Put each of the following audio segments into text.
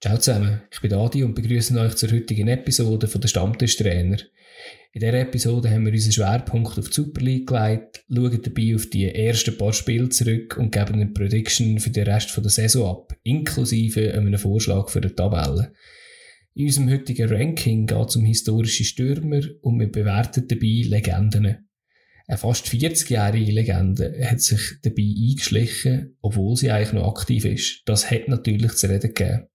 Ciao zusammen, ich bin Adi und begrüße euch zur heutigen Episode von der Stammtischtrainer. In dieser Episode haben wir unseren Schwerpunkt auf die Super League gelegt, schauen dabei auf die ersten paar Spiele zurück und geben eine Prediction für den Rest der Saison ab, inklusive einem Vorschlag für die Tabelle. In unserem heutigen Ranking geht es um historische Stürmer und wir bewerten dabei Legenden. Eine fast 40-jährige Legende hat sich dabei eingeschlichen, obwohl sie eigentlich noch aktiv ist. Das hat natürlich zu reden gegeben.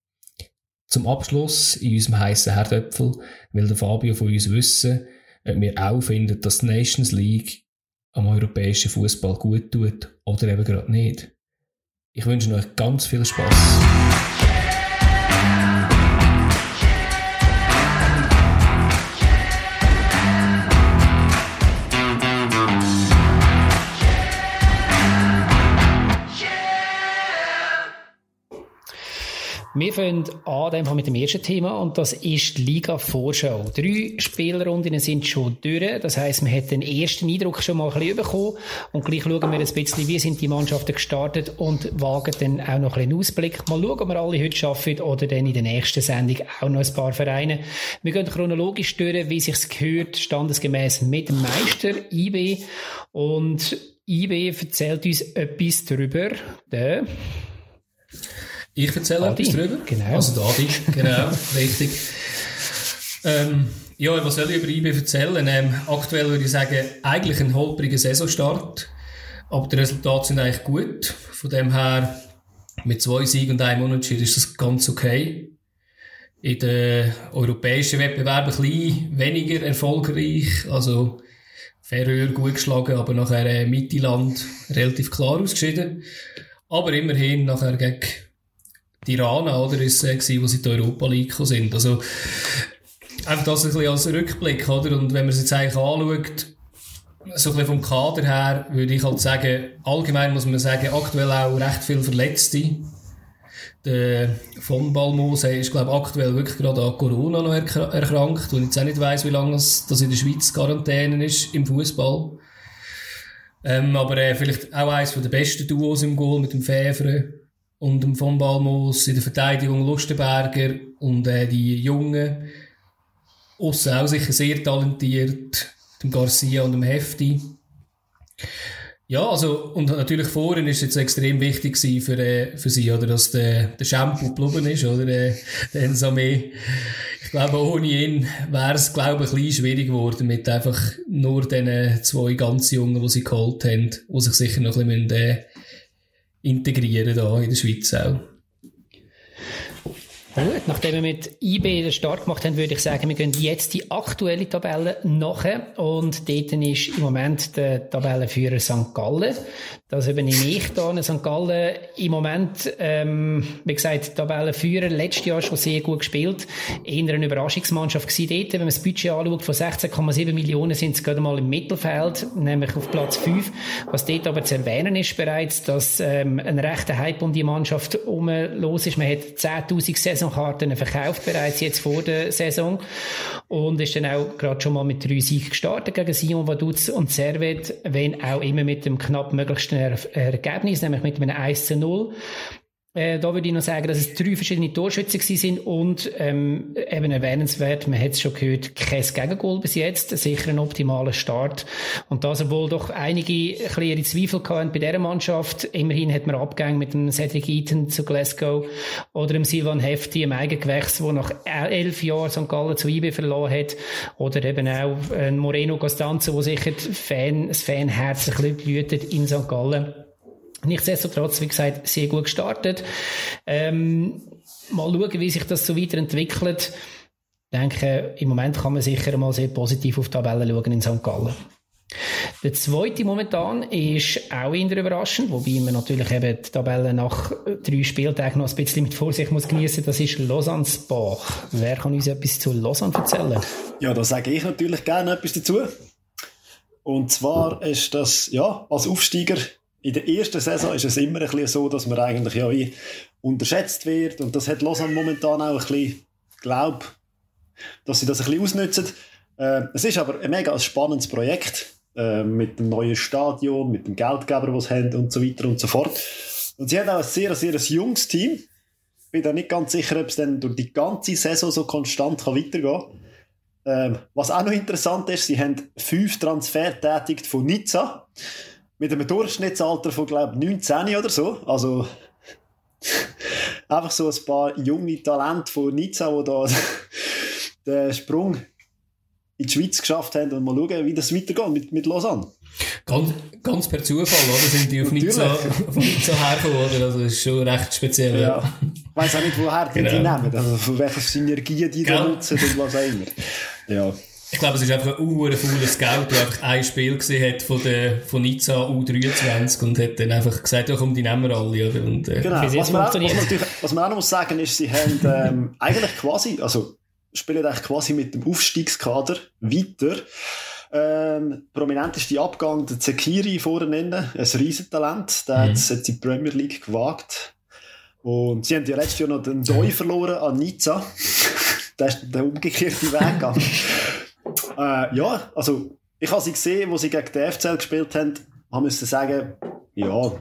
Zum Abschluss in unserem heißen Herdöpfel will der Fabio von uns wissen, ob wir auch finden, dass die Nations League am europäischen Fußball gut tut oder eben gerade nicht. Ich wünsche euch ganz viel Spaß. Wir fangen an mit dem ersten Thema und das ist die Liga-Vorschau. Drei Spielrunden sind schon durch. Das heisst, man hat den ersten Eindruck schon mal ein bisschen bekommen und gleich schauen wir ein bisschen, wie sind die Mannschaften gestartet und wagen dann auch noch ein bisschen Ausblick. Mal schauen, ob wir alle heute schaffen oder dann in der nächsten Sendung auch noch ein paar Vereine. Wir gehen chronologisch durch, wie sich's gehört, standesgemäß mit dem Meister IB und IB erzählt uns etwas darüber. Der ich erzähle Adi. etwas darüber. Genau. Also der Adi, genau, richtig. Ähm, ja, was soll ich über IB erzählen? Ähm, aktuell würde ich sagen, eigentlich ein holpriger Saisonstart. Aber die Resultate sind eigentlich gut. Von dem her, mit zwei Siegen und einem Unentschieden ist das ganz okay. In den europäischen Wettbewerben ein bisschen weniger erfolgreich. Also, Färöer gut geschlagen, aber nachher äh, Mittelland relativ klar ausgeschieden. Aber immerhin nachher gegen Tirana, oder, ist es, äh, wo sie in die Europa League sind. Also, einfach das ein bisschen als Rückblick, oder? Und wenn man es jetzt eigentlich anschaut, so ein bisschen vom Kader her, würde ich halt sagen, allgemein muss man sagen, aktuell auch recht viele Verletzte. Der von Balmos ist, glaube ich, aktuell wirklich gerade an Corona noch erkrankt und jetzt auch nicht weiss, wie lange das, das in der Schweiz Quarantäne ist im Fußball. Ähm, aber äh, vielleicht auch eines der besten Duos im Goal mit dem Fevre und von Balmos in der Verteidigung Lustenberger und äh, die Jungen. Aussen auch sicher sehr talentiert, dem Garcia und dem Hefti. Ja, also, und natürlich vorhin ist es jetzt extrem wichtig für, äh, für sie, oder, dass der, der Shampoo geblieben ist, oder, äh, der Ensame. Ich glaube, ohne ihn wäre es, glaube ich, ein bisschen schwierig geworden mit einfach nur den zwei ganz Jungen, die sie geholt haben, die sich sicher noch ein bisschen, äh, integrieren da in der Schweiz auch. Gut, nachdem wir mit IB den Start gemacht haben, würde ich sagen, wir gehen jetzt die aktuelle Tabelle nachher. Und dort ist im Moment der Tabellenführer St. Gallen. Das übernehme ich da. St. Gallen im Moment, ähm, wie gesagt, Tabellenführer, letztes Jahr schon sehr gut gespielt. Eher eine Überraschungsmannschaft gewesen dort. Wenn man das Budget anschaut, von 16,7 Millionen sind sie gerade mal im Mittelfeld, nämlich auf Platz 5. Was dort aber zu erwähnen ist bereits, dass ähm, ein rechter Hype um die Mannschaft herum los ist. Man hat 10.000 Saisonkarten verkauft bereits jetzt vor der Saison und ist dann auch gerade schon mal mit drei Siegen gestartet gegen Simon Vaduz und Servet, wenn auch immer mit dem knapp möglichsten Ergebnis, nämlich mit einem 1 zu 0. Äh, da würde ich noch sagen, dass es drei verschiedene Torschützen sind und ähm, eben erwähnenswert, man hat es schon gehört, kein Gegengol bis jetzt, sicher ein optimaler Start. Und das, obwohl doch einige kleinere Zweifel hatten bei dieser Mannschaft, immerhin hat man Abgänge mit dem Cedric Eaton zu Glasgow oder dem Silvan Hefti, im Eigengewächs, der nach elf Jahren St. Gallen zu IB verloren hat, oder eben auch äh, Moreno Costanzo, wo sicher Fan, das Fanherz ein bisschen blühtet in St. Gallen. Nichtsdestotrotz, wie gesagt, sehr gut gestartet. Ähm, mal schauen, wie sich das so weiterentwickelt. Ich denke, im Moment kann man sicher mal sehr positiv auf die Tabelle schauen in St. Gallen. Der zweite momentan ist auch eher überraschend, wobei man natürlich eben die Tabelle nach drei Spieltagen noch ein bisschen mit Vorsicht muss genießen. Das ist Lausanne-Bach. Wer kann uns etwas zu Lausanne erzählen? Ja, da sage ich natürlich gerne etwas dazu. Und zwar ist das, ja, als Aufsteiger in der ersten Saison ist es immer ein bisschen so, dass man eigentlich ja unterschätzt wird und das hat Lausanne momentan auch ein bisschen, glaube dass sie das ein bisschen ausnutzen. Äh, es ist aber ein mega spannendes Projekt äh, mit dem neuen Stadion, mit dem Geldgeber, was haben und so weiter und so fort. Und sie haben auch ein sehr, sehr junges Team. bin da nicht ganz sicher, ob es dann durch die ganze Saison so konstant kann weitergehen kann. Ähm, was auch noch interessant ist, sie haben fünf Transfer tätigt von Nizza mit einem Durchschnittsalter von, glaube ich, 19 oder so. Also einfach so ein paar junge Talente von Nizza, die da den Sprung in die Schweiz geschafft haben und mal schauen, wie das weitergeht mit, mit Lausanne. Ganz, ganz per Zufall, oder? Sind die auf Nizza, auf Nizza hergekommen, oder? Also, das ist schon recht speziell. Ja. Ich weiss auch nicht, woher genau. die nehmen. Also, von welcher Synergie die da nutzen und was auch immer. Ja. Ich glaube, es ist einfach ein uh, fauler Scout, der einfach ein Spiel gesehen hat von, der, von Nizza U23 und hat dann einfach gesagt, ja komm, die nehmen wir alle, oder? Und, äh, genau. Was man, auch, was, man was man auch noch muss sagen ist, sie haben ähm, eigentlich quasi, also spielen eigentlich quasi mit dem Aufstiegskader weiter. Ähm, prominenteste Abgang der Zekiri vorne ein Riesentalent, der mhm. hat es jetzt in die Premier League gewagt. Und sie haben ja letztes Jahr noch den Doi verloren an Nizza. der ist der umgekehrte Weg gegangen. Äh, ja, also ich habe sie gesehen, wo sie gegen die FCL gespielt haben, haben müssen sagen, ja,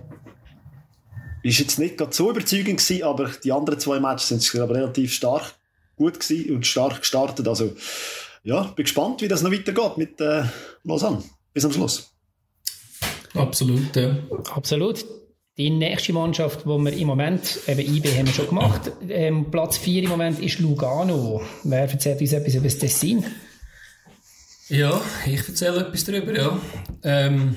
ist jetzt nicht gerade so überzeugend gewesen, aber die anderen zwei Matches sind glaube relativ stark gut gewesen und stark gestartet. Also ja, bin gespannt, wie das noch weitergeht mit äh, Lausanne. Bis am Schluss. Absolut, ja. Absolut. Die nächste Mannschaft, die wir im Moment, eben IB haben wir schon gemacht, ähm, Platz 4 im Moment ist Lugano. Wer erzählt uns etwas über das Tessin? Ja, ich erzähle etwas darüber, ja. Ähm,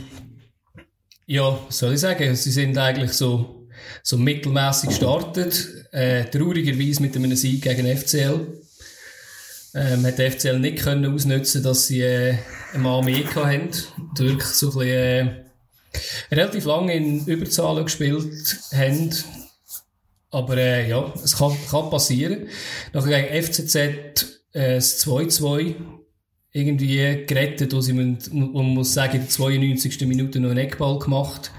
ja, was soll ich sagen? Sie sind eigentlich so, so mittelmäßig gestartet. Äh, traurigerweise mit einem Sieg gegen FCL. Ähm, hat der FCL nicht können ausnutzen, dass sie äh, einen Mann mehr hatten. Wirklich so ein bisschen, äh, relativ lange in Überzahl gespielt haben. Aber äh, ja, es kann, kann passieren. Nachher gegen FCZ äh, das 2-2 irgendwie gerettet, wo sie, man muss sagen, in der 92. Minute noch einen Eckball gemacht.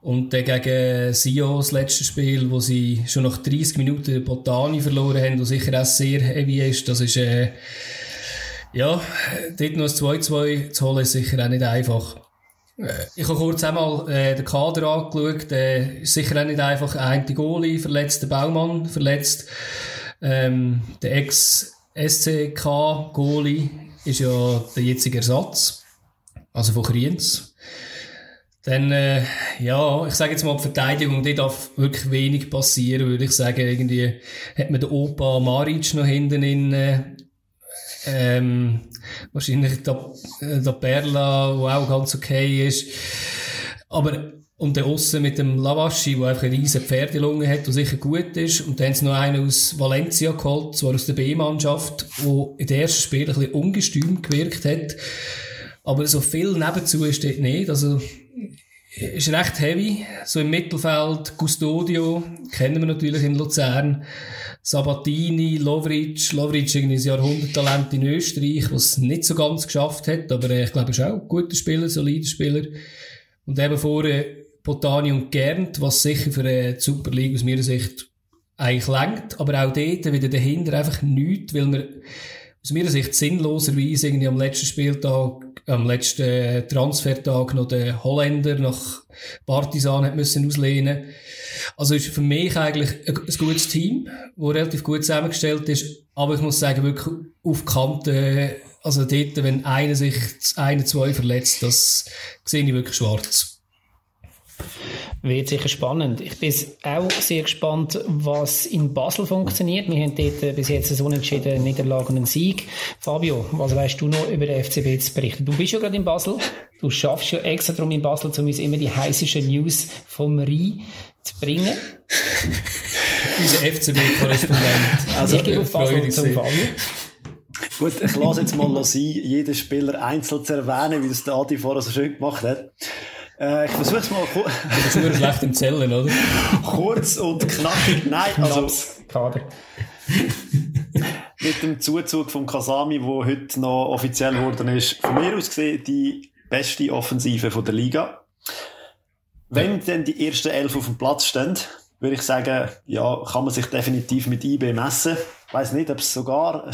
Und dann gegen Sio, das letzte Spiel, wo sie schon nach 30 Minuten Botani verloren haben, was sicher auch sehr heavy ist, das ist, äh, ja, dort noch ein 2-2 zu holen, ist sicher auch nicht einfach. Äh, ich habe kurz einmal äh, den Kader angeschaut, äh, ist sicher auch nicht einfach. Ein Goalie verletzt, der Baumann verletzt, ähm, der Ex-SCK-Goalie ist ja der jetzige Ersatz, also von Kriens. Dann, äh, ja, ich sage jetzt mal, die Verteidigung, die darf wirklich wenig passieren, würde ich sagen. Irgendwie hat man den Opa Maric noch hinten in, äh, ähm, wahrscheinlich der, äh, der Perla, der auch ganz okay ist. Aber, und der Osse mit dem Lavaschi, der einfach eine riesen Pferdelunge hat, der sicher gut ist. Und dann haben sie noch einen aus Valencia geholt, zwar aus der B-Mannschaft, der in den ersten Spielen ein bisschen ungestüm gewirkt hat. Aber so viel nebenzu ist dort nicht. Also, ist recht heavy. So im Mittelfeld Custodio, kennen wir natürlich in Luzern. Sabatini, Lovric. Lovric irgendwie ein Jahrhunderttalent in Österreich, was nicht so ganz geschafft hat, aber äh, ich glaube, er ist auch ein guter Spieler, solider Spieler. Und eben vorher Botani und Gernt, was sicher für eine Super League aus meiner Sicht eigentlich lenkt, aber auch dort wieder dahinter einfach nichts, weil wir aus meiner Sicht sinnloserweise irgendwie am letzten Spieltag, am letzten Transfertag noch den Holländer nach Partisan hat müssen auslehnen. Also ist für mich eigentlich ein, gutes Team, das relativ gut zusammengestellt ist, aber ich muss sagen, wirklich auf Kante, also dort, wenn einer sich, eine, zwei verletzt, das sehe ich wirklich schwarz. Wird sicher spannend. Ich bin auch sehr gespannt, was in Basel funktioniert. Wir haben dort äh, bis jetzt einen unentschieden Niederlage und einen Sieg. Fabio, was weißt du noch über den FCB zu berichten? Du bist ja gerade in Basel. Du schaffst ja extra darum in Basel, um uns immer die heißesten News vom Rhein zu bringen. Unser FCB-Korrespondent. Also, ich gehe auf Basel zum Fabio. Gut, ich lasse jetzt mal sein, jeden Spieler einzeln zu erwähnen, wie das der Adi vorher so schön gemacht hat. Äh, ich versuche es mal kurz. Du bist nur schlecht im Zellen, oder? kurz und knackig. Nein, also. Kader. mit dem Zuzug von Kasami, der heute noch offiziell geworden ist, von mir aus gesehen die beste Offensive von der Liga. Wenn dann die ersten elf auf dem Platz stehen, würde ich sagen, ja, kann man sich definitiv mit IB messen. Ich weiss nicht, ob es sogar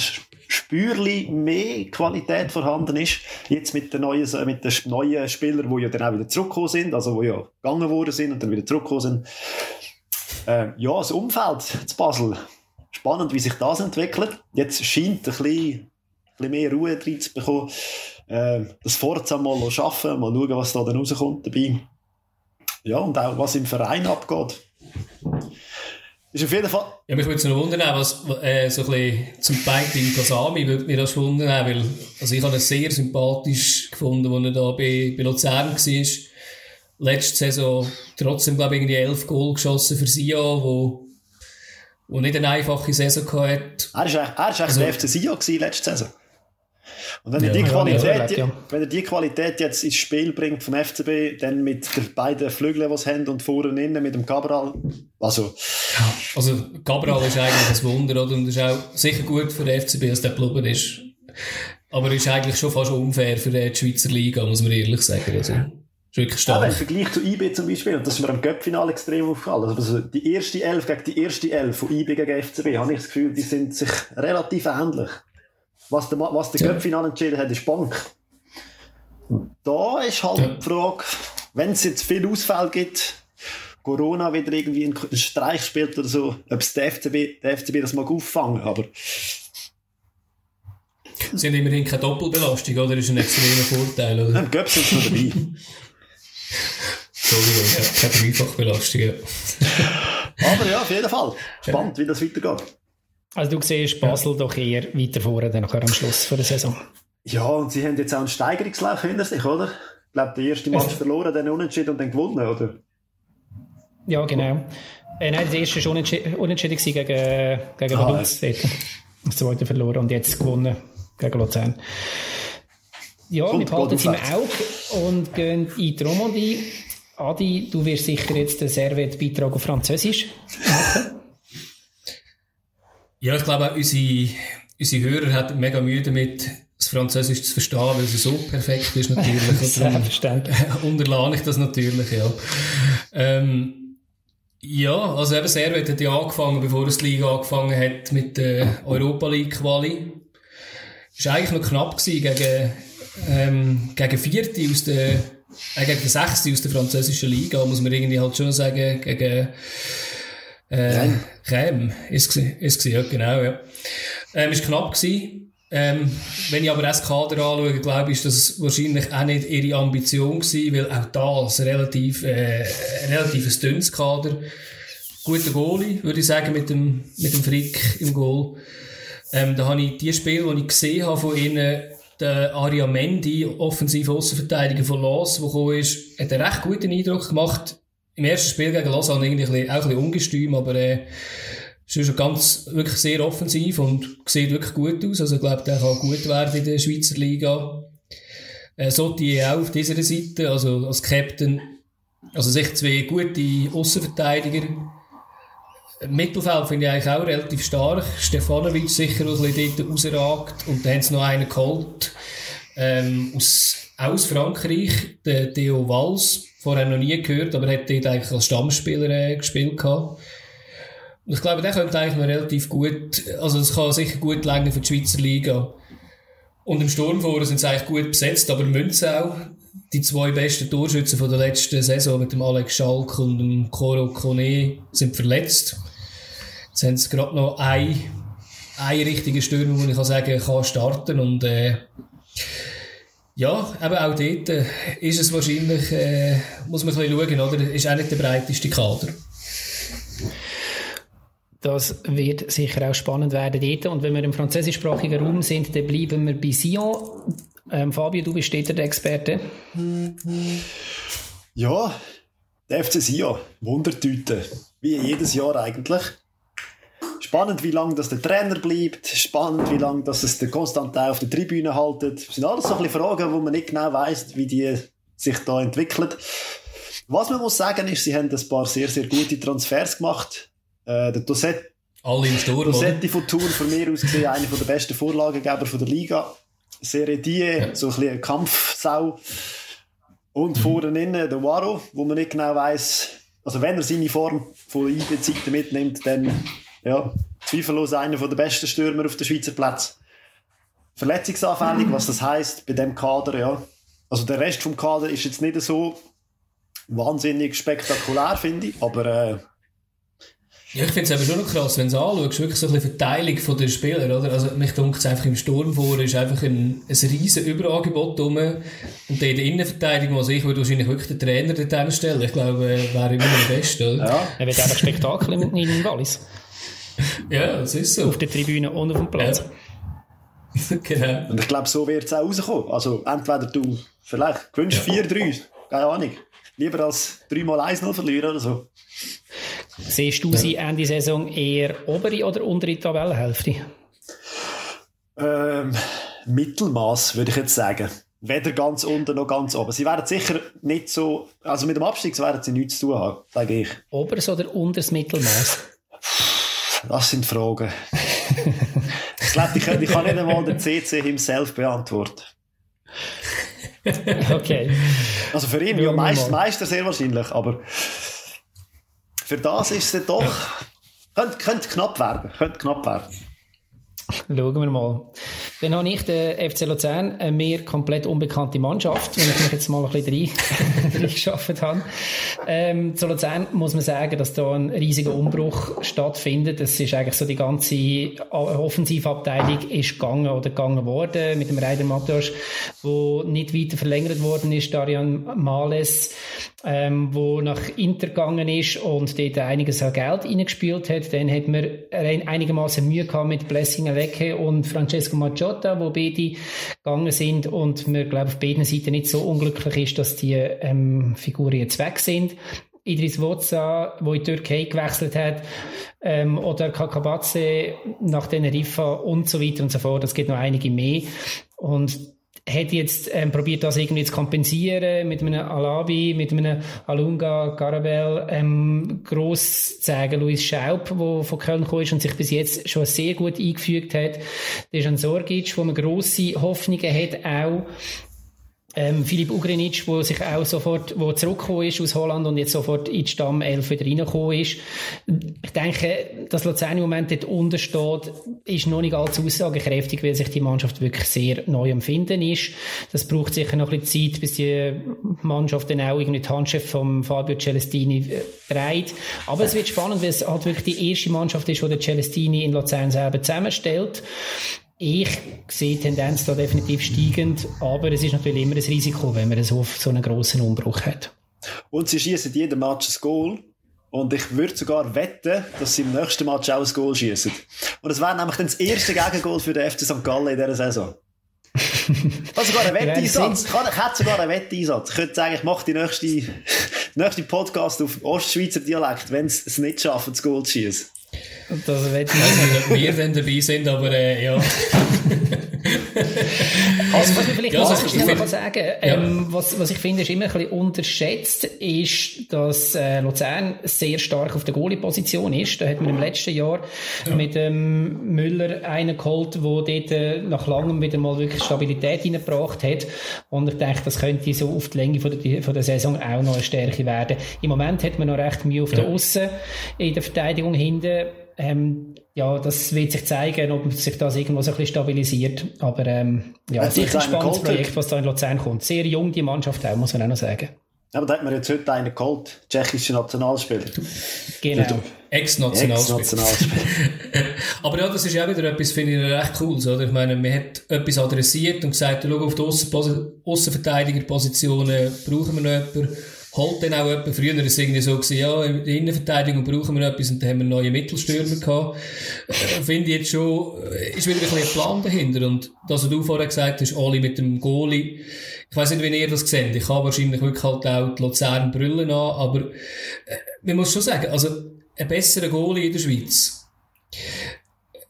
Spürli mehr Qualität vorhanden ist. Jetzt mit den neuen, mit den neuen Spielern, die ja dann auch wieder zurückgekommen sind, also die ja gegangen worden sind und dann wieder zurückgekommen sind. Äh, ja, das Umfeld zu Basel. Spannend, wie sich das entwickelt. Jetzt scheint ein bisschen, ein mehr Ruhe drin zu bekommen. Äh, das Forza mal arbeiten, mal schauen, was da dann rauskommt dabei. Ja, und auch was im Verein abgeht. Ist auf jeden Fall. Ja, mich würde es noch wundern, was äh, so ein bisschen zum Beispiel Kasami würde mir das wundern, weil also ich habe ihn sehr sympathisch gefunden, als er da bei, bei Luzern war. Letzte Saison trotzdem, glaube ich, irgendwie elf Goal geschossen für Sion, wo, wo nicht eine einfache Saison hatte. Er war eigentlich, also, der FC Sion letzte Saison. Und wenn, ja, er die Qualität, ja, wenn er die Qualität jetzt ins Spiel bringt vom FCB, dann mit den beiden Flügeln, die sie haben, und vorne innen mit dem Cabral, also... Ja, also Cabral ist eigentlich ein Wunder, oder? Und ist auch sicher gut für den FCB, dass der Blubber ist. Aber ist eigentlich schon fast unfair für die Schweizer Liga, muss man ehrlich sagen. Also, ist wirklich stark. Aber im Vergleich zu IB zum Beispiel, und das ist mir am Göppfinale extrem aufgefallen, also die erste Elf gegen die erste Elf von IB gegen FCB, habe ich das Gefühl, die sind sich relativ ähnlich. Was der, was der ja. Göppfinale entschieden hat, ist Bank. Da ist halt ja. die Frage, wenn es jetzt viel Ausfall gibt, Corona wieder irgendwie einen Streich spielt oder so, ob es der FCB, der FCB das mag auffangen, aber Sie haben immerhin keine Doppelbelastung, oder? Das ist ein extremer Vorteil, oder? Im Göpp sind noch dabei. Entschuldigung, keine Dreifachbelastung, ja. Aber ja, auf jeden Fall. Spannend, wie das weitergeht. Also du siehst Basel ja. doch eher weiter vorne dann am Schluss der Saison. Ja, und sie haben jetzt auch einen Steigerungslauf hinter sich, oder? Ich glaube, der erste Match verloren, dann unentschieden und dann gewonnen, oder? Ja, genau. Äh, nein, der erste war unentschieden, unentschieden gegen, gegen ah, Vaduz. Ja. Das zweite verloren und jetzt gewonnen gegen Luzern. Ja, und wir behalten es im Auge und gehen in die Romandie. Adi, du wirst sicher jetzt den Servet-Beitrag auf Französisch machen. Ja, ich glaube auch unsere, unsere Hörer haben mega Mühe damit, das Französisch zu verstehen, weil es so perfekt ist natürlich. Selbstverständlich. Unterlade ich das natürlich, ja. Ähm, ja, also eben Servet hat ja angefangen, bevor es die Liga angefangen hat, mit der Europa League Quali. Es war eigentlich noch knapp gewesen gegen, ähm, gegen Vierte aus der, äh, gegen Sechste aus der französischen Liga, muss man irgendwie halt schon sagen, gegen, äh, Crème ist es ja, genau, ja. Ähm, ist knapp gewesen. Ähm, wenn ich aber das Kader anschaue, glaube ich, ist das wahrscheinlich auch nicht ihre Ambition gewesen, weil auch das relativ, äh, relativ dünnes Kader. Guter Goalie, würde ich sagen, mit dem, mit dem Frick im Goal. Ähm, da habe ich die Spiele, die ich gesehen habe von ihnen, der Aria Mendy, offensive Außenverteidiger von Los, der gekommen ist, hat einen recht guten Eindruck gemacht im ersten Spiel gegen Lausanne irgendwie ein auch ein bisschen ungestüm, aber äh, ist schon ganz, wirklich sehr offensiv und sieht wirklich gut aus. Also ich glaube, der kann gut werden in der Schweizer Liga. Äh, Sotti auch auf dieser Seite, also als Captain, also sich zwei gute Außenverteidiger. Mittelfeld finde ich eigentlich auch relativ stark. Stefanovic sicher ein bisschen dort rausragt. Und dann haben sie noch einen geholt, ähm, aus, aus Frankreich, der Theo Valls vorher noch nie gehört, aber er hat dort eigentlich als Stammspieler äh, gespielt gehabt. Und ich glaube, der könnte eigentlich noch relativ gut, also es kann sicher gut länger für die Schweizer Liga. Und im Sturmforum sind sie eigentlich gut besetzt, aber Münzau, die zwei besten Torschützen von der letzten Saison mit dem Alex Schalk und dem Coro Kone sind verletzt. Jetzt haben sie gerade noch ein, ein richtiger Stürmer, wo ich kann sagen kann starten und äh, ja, eben auch dort äh, ist es wahrscheinlich, äh, muss man ein bisschen schauen, oder? Ist auch nicht der breiteste Kader. Das wird sicher auch spannend werden dort. Und wenn wir im französischsprachigen Raum sind, dann bleiben wir bei Sion. Ähm, Fabio, du bist dort der Experte. Ja, der FC Sion. Wundertüte. Wie jedes Jahr eigentlich. Spannend, wie lange das der Trainer bleibt. Spannend, wie lange das es der Konstantin auf der Tribüne haltet. Das sind alles so ein bisschen Fragen, wo man nicht genau weiß, wie die sich da entwickeln. Was man muss sagen ist, sie haben ein paar sehr, sehr gute Transfers gemacht. Äh, der Dosset, Alle im Sturm, Dossetti von Tour von mir aus gesehen, einer der besten Vorlagengeber von der Liga. Serie Die, ja. so ein bisschen eine Kampfsau. Und mhm. vorne innen der Waro, wo man nicht genau weiß, also wenn er seine Form von IB-Zeiten mitnimmt, dann ja, zweifellos einer der besten Stürmer auf den Schweizer Platz. Verletzungsanfällig, was das heisst bei dem Kader, ja. Also der Rest vom Kader ist jetzt nicht so wahnsinnig spektakulär, finde ich, aber äh, Ja, ich finde es aber schon noch krass, wenn du es anschaust, wirklich so ein bisschen Verteilung von den Spielern, oder? Also, mich denkt es einfach im Sturm vor, ist einfach ein, ein riesen Überangebot rum. Und in der Innenverteidigung, also ich würde wahrscheinlich wirklich den Trainer dort stellen. Ich glaube, äh, wäre immer noch der Beste, oder? Ja. Er wird einfach Spektakel in, in Wallis. Ja, das ist so. Auf der Tribüne und auf dem Platz. Ja. genau. Und ich glaube, so wird es auch rauskommen. Also, entweder du vielleicht gewünscht ja. 4-3, keine Ahnung. Lieber als 3 mal 1-0 verlieren oder so. Siehst du sie Ende Saison eher obere oder untere Tabellenhälfte? Ähm, Mittelmaß, würde ich jetzt sagen. Weder ganz unten noch ganz oben. Sie werden sicher nicht so, also mit dem Abstieg werden sie nichts zu tun haben, sage ich. Oberes oder unteres Mittelmaß? Das sind Fragen. ich glaube, ich, ich kann nicht einmal den CC himself beantworten. okay. Also für ihn, ja, Meister, Meister sehr wahrscheinlich, aber für das ist es doch, könnte, könnte knapp werden, könnte knapp werden. Schauen wir mal. Dann habe ich den FC Luzern, eine mir komplett unbekannte Mannschaft, wenn ich mich jetzt mal ein bisschen reingeschafft habe. Ähm, zu Luzern muss man sagen, dass da ein riesiger Umbruch stattfindet. Das ist eigentlich so die ganze Offensivabteilung ist gegangen oder gegangen worden mit dem Reider Mattos, wo nicht weiter verlängert worden ist, Darian Males, ähm, wo nach Inter gegangen ist und dort einiges an Geld reingespielt hat. Dann hat man einigermaßen Mühe gehabt mit Blessing Lecce und Francesco Maggiotta, wo beide gegangen sind und man, glaube auf beiden Seiten nicht so unglücklich ist, dass die ähm, Figuren jetzt weg sind. Idris Wotza, wo in die Türkei gewechselt hat, ähm, oder Kakabatze nach Teneriffa und so weiter und so fort. Es gibt noch einige mehr. Und hat jetzt ähm, probiert, das irgendwie zu kompensieren mit einem Alabi, mit einem Alunga, Garabel, ähm, gross sagen, Luis Schaub, der von Köln gekommen ist und sich bis jetzt schon sehr gut eingefügt hat. Das ist ein Sorgic, wo man grosse Hoffnungen hat, auch ähm, Filip Ugrinic, wo sich auch sofort, wo zurückgekommen ist aus Holland und jetzt sofort in die Stammelf wieder reingekommen ist. Ich denke, dass Luzern im Moment dort unten steht, ist noch nicht allzu aussagekräftig, weil sich die Mannschaft wirklich sehr neu empfinden ist. Das braucht sicher noch ein bisschen Zeit, bis die Mannschaft dann auch irgendwie die Handschrift von Fabio Celestini äh, trägt. Aber es wird spannend, weil es halt wirklich die erste Mannschaft ist, die der Celestini in Luzern selber zusammenstellt. Ich sehe die Tendenz da definitiv steigend, aber es ist natürlich immer ein Risiko, wenn man so, so einen grossen Umbruch hat. Und sie schießen jeden Match ein Goal. Und ich würde sogar wetten, dass sie im nächsten Match auch ein Goal schießen. Und es wäre nämlich dann das erste Gegengoal für den FC St. Gallen in dieser Saison. Ich habe sogar einen Wetteinsatz. Ich, hätte sogar einen Wetteinsatz. Ich könnte sagen, ich mache die nächste, nächste Podcast auf Ostschweizer Dialekt, wenn sie es nicht schaffen, das Goal zu schießen. Das ich weiß nicht, ob wir dann dabei sind, aber äh, ja. also, was ich vielleicht ja, also, schnell find, sagen ähm, ja. was, was ich finde, ist immer ein bisschen unterschätzt, ist, dass äh, Luzern sehr stark auf der Goalie-Position ist. Da hat man im letzten Jahr ja. mit ähm, Müller einen geholt, der dort äh, nach langem wieder mal wirklich Stabilität reingebracht hat. Und ich denke, das könnte so auf die Länge von der, von der Saison auch noch eine Stärke werden. Im Moment hat man noch recht Mühe auf der Aussen in der Verteidigung hinten ähm, ja, das wird sich zeigen, ob sich das irgendwo so ein bisschen stabilisiert. Aber ähm, ja, es ist ein spannendes Projekt, was da in Luzern kommt. Sehr jung, die Mannschaft auch, muss man auch noch sagen. Aber da hat man jetzt heute einen geholt, tschechischer Nationalspieler. Genau. Ex-Nationalspieler. Ex Aber ja, das ist auch wieder etwas, finde ich, recht cool. Oder? Ich meine, man hat etwas adressiert und gesagt, schau, auf die Außenverteidigerpositionen brauchen wir noch jemanden holt dann auch jemand, früher war es irgendwie so, gewesen, ja, in der Innenverteidigung brauchen wir etwas und dann haben wir neue Mittelstürmer gehabt. Äh, Finde ich jetzt schon, äh, ist wieder ein bisschen ein Plan dahinter. Und das, was du vorher gesagt hast, alle mit dem Goalie, ich weiß nicht, wie ihr das seht. Ich habe wahrscheinlich wirklich halt auch die Luzern Brüllen an, aber äh, man muss schon sagen, also ein besserer Goalie in der Schweiz.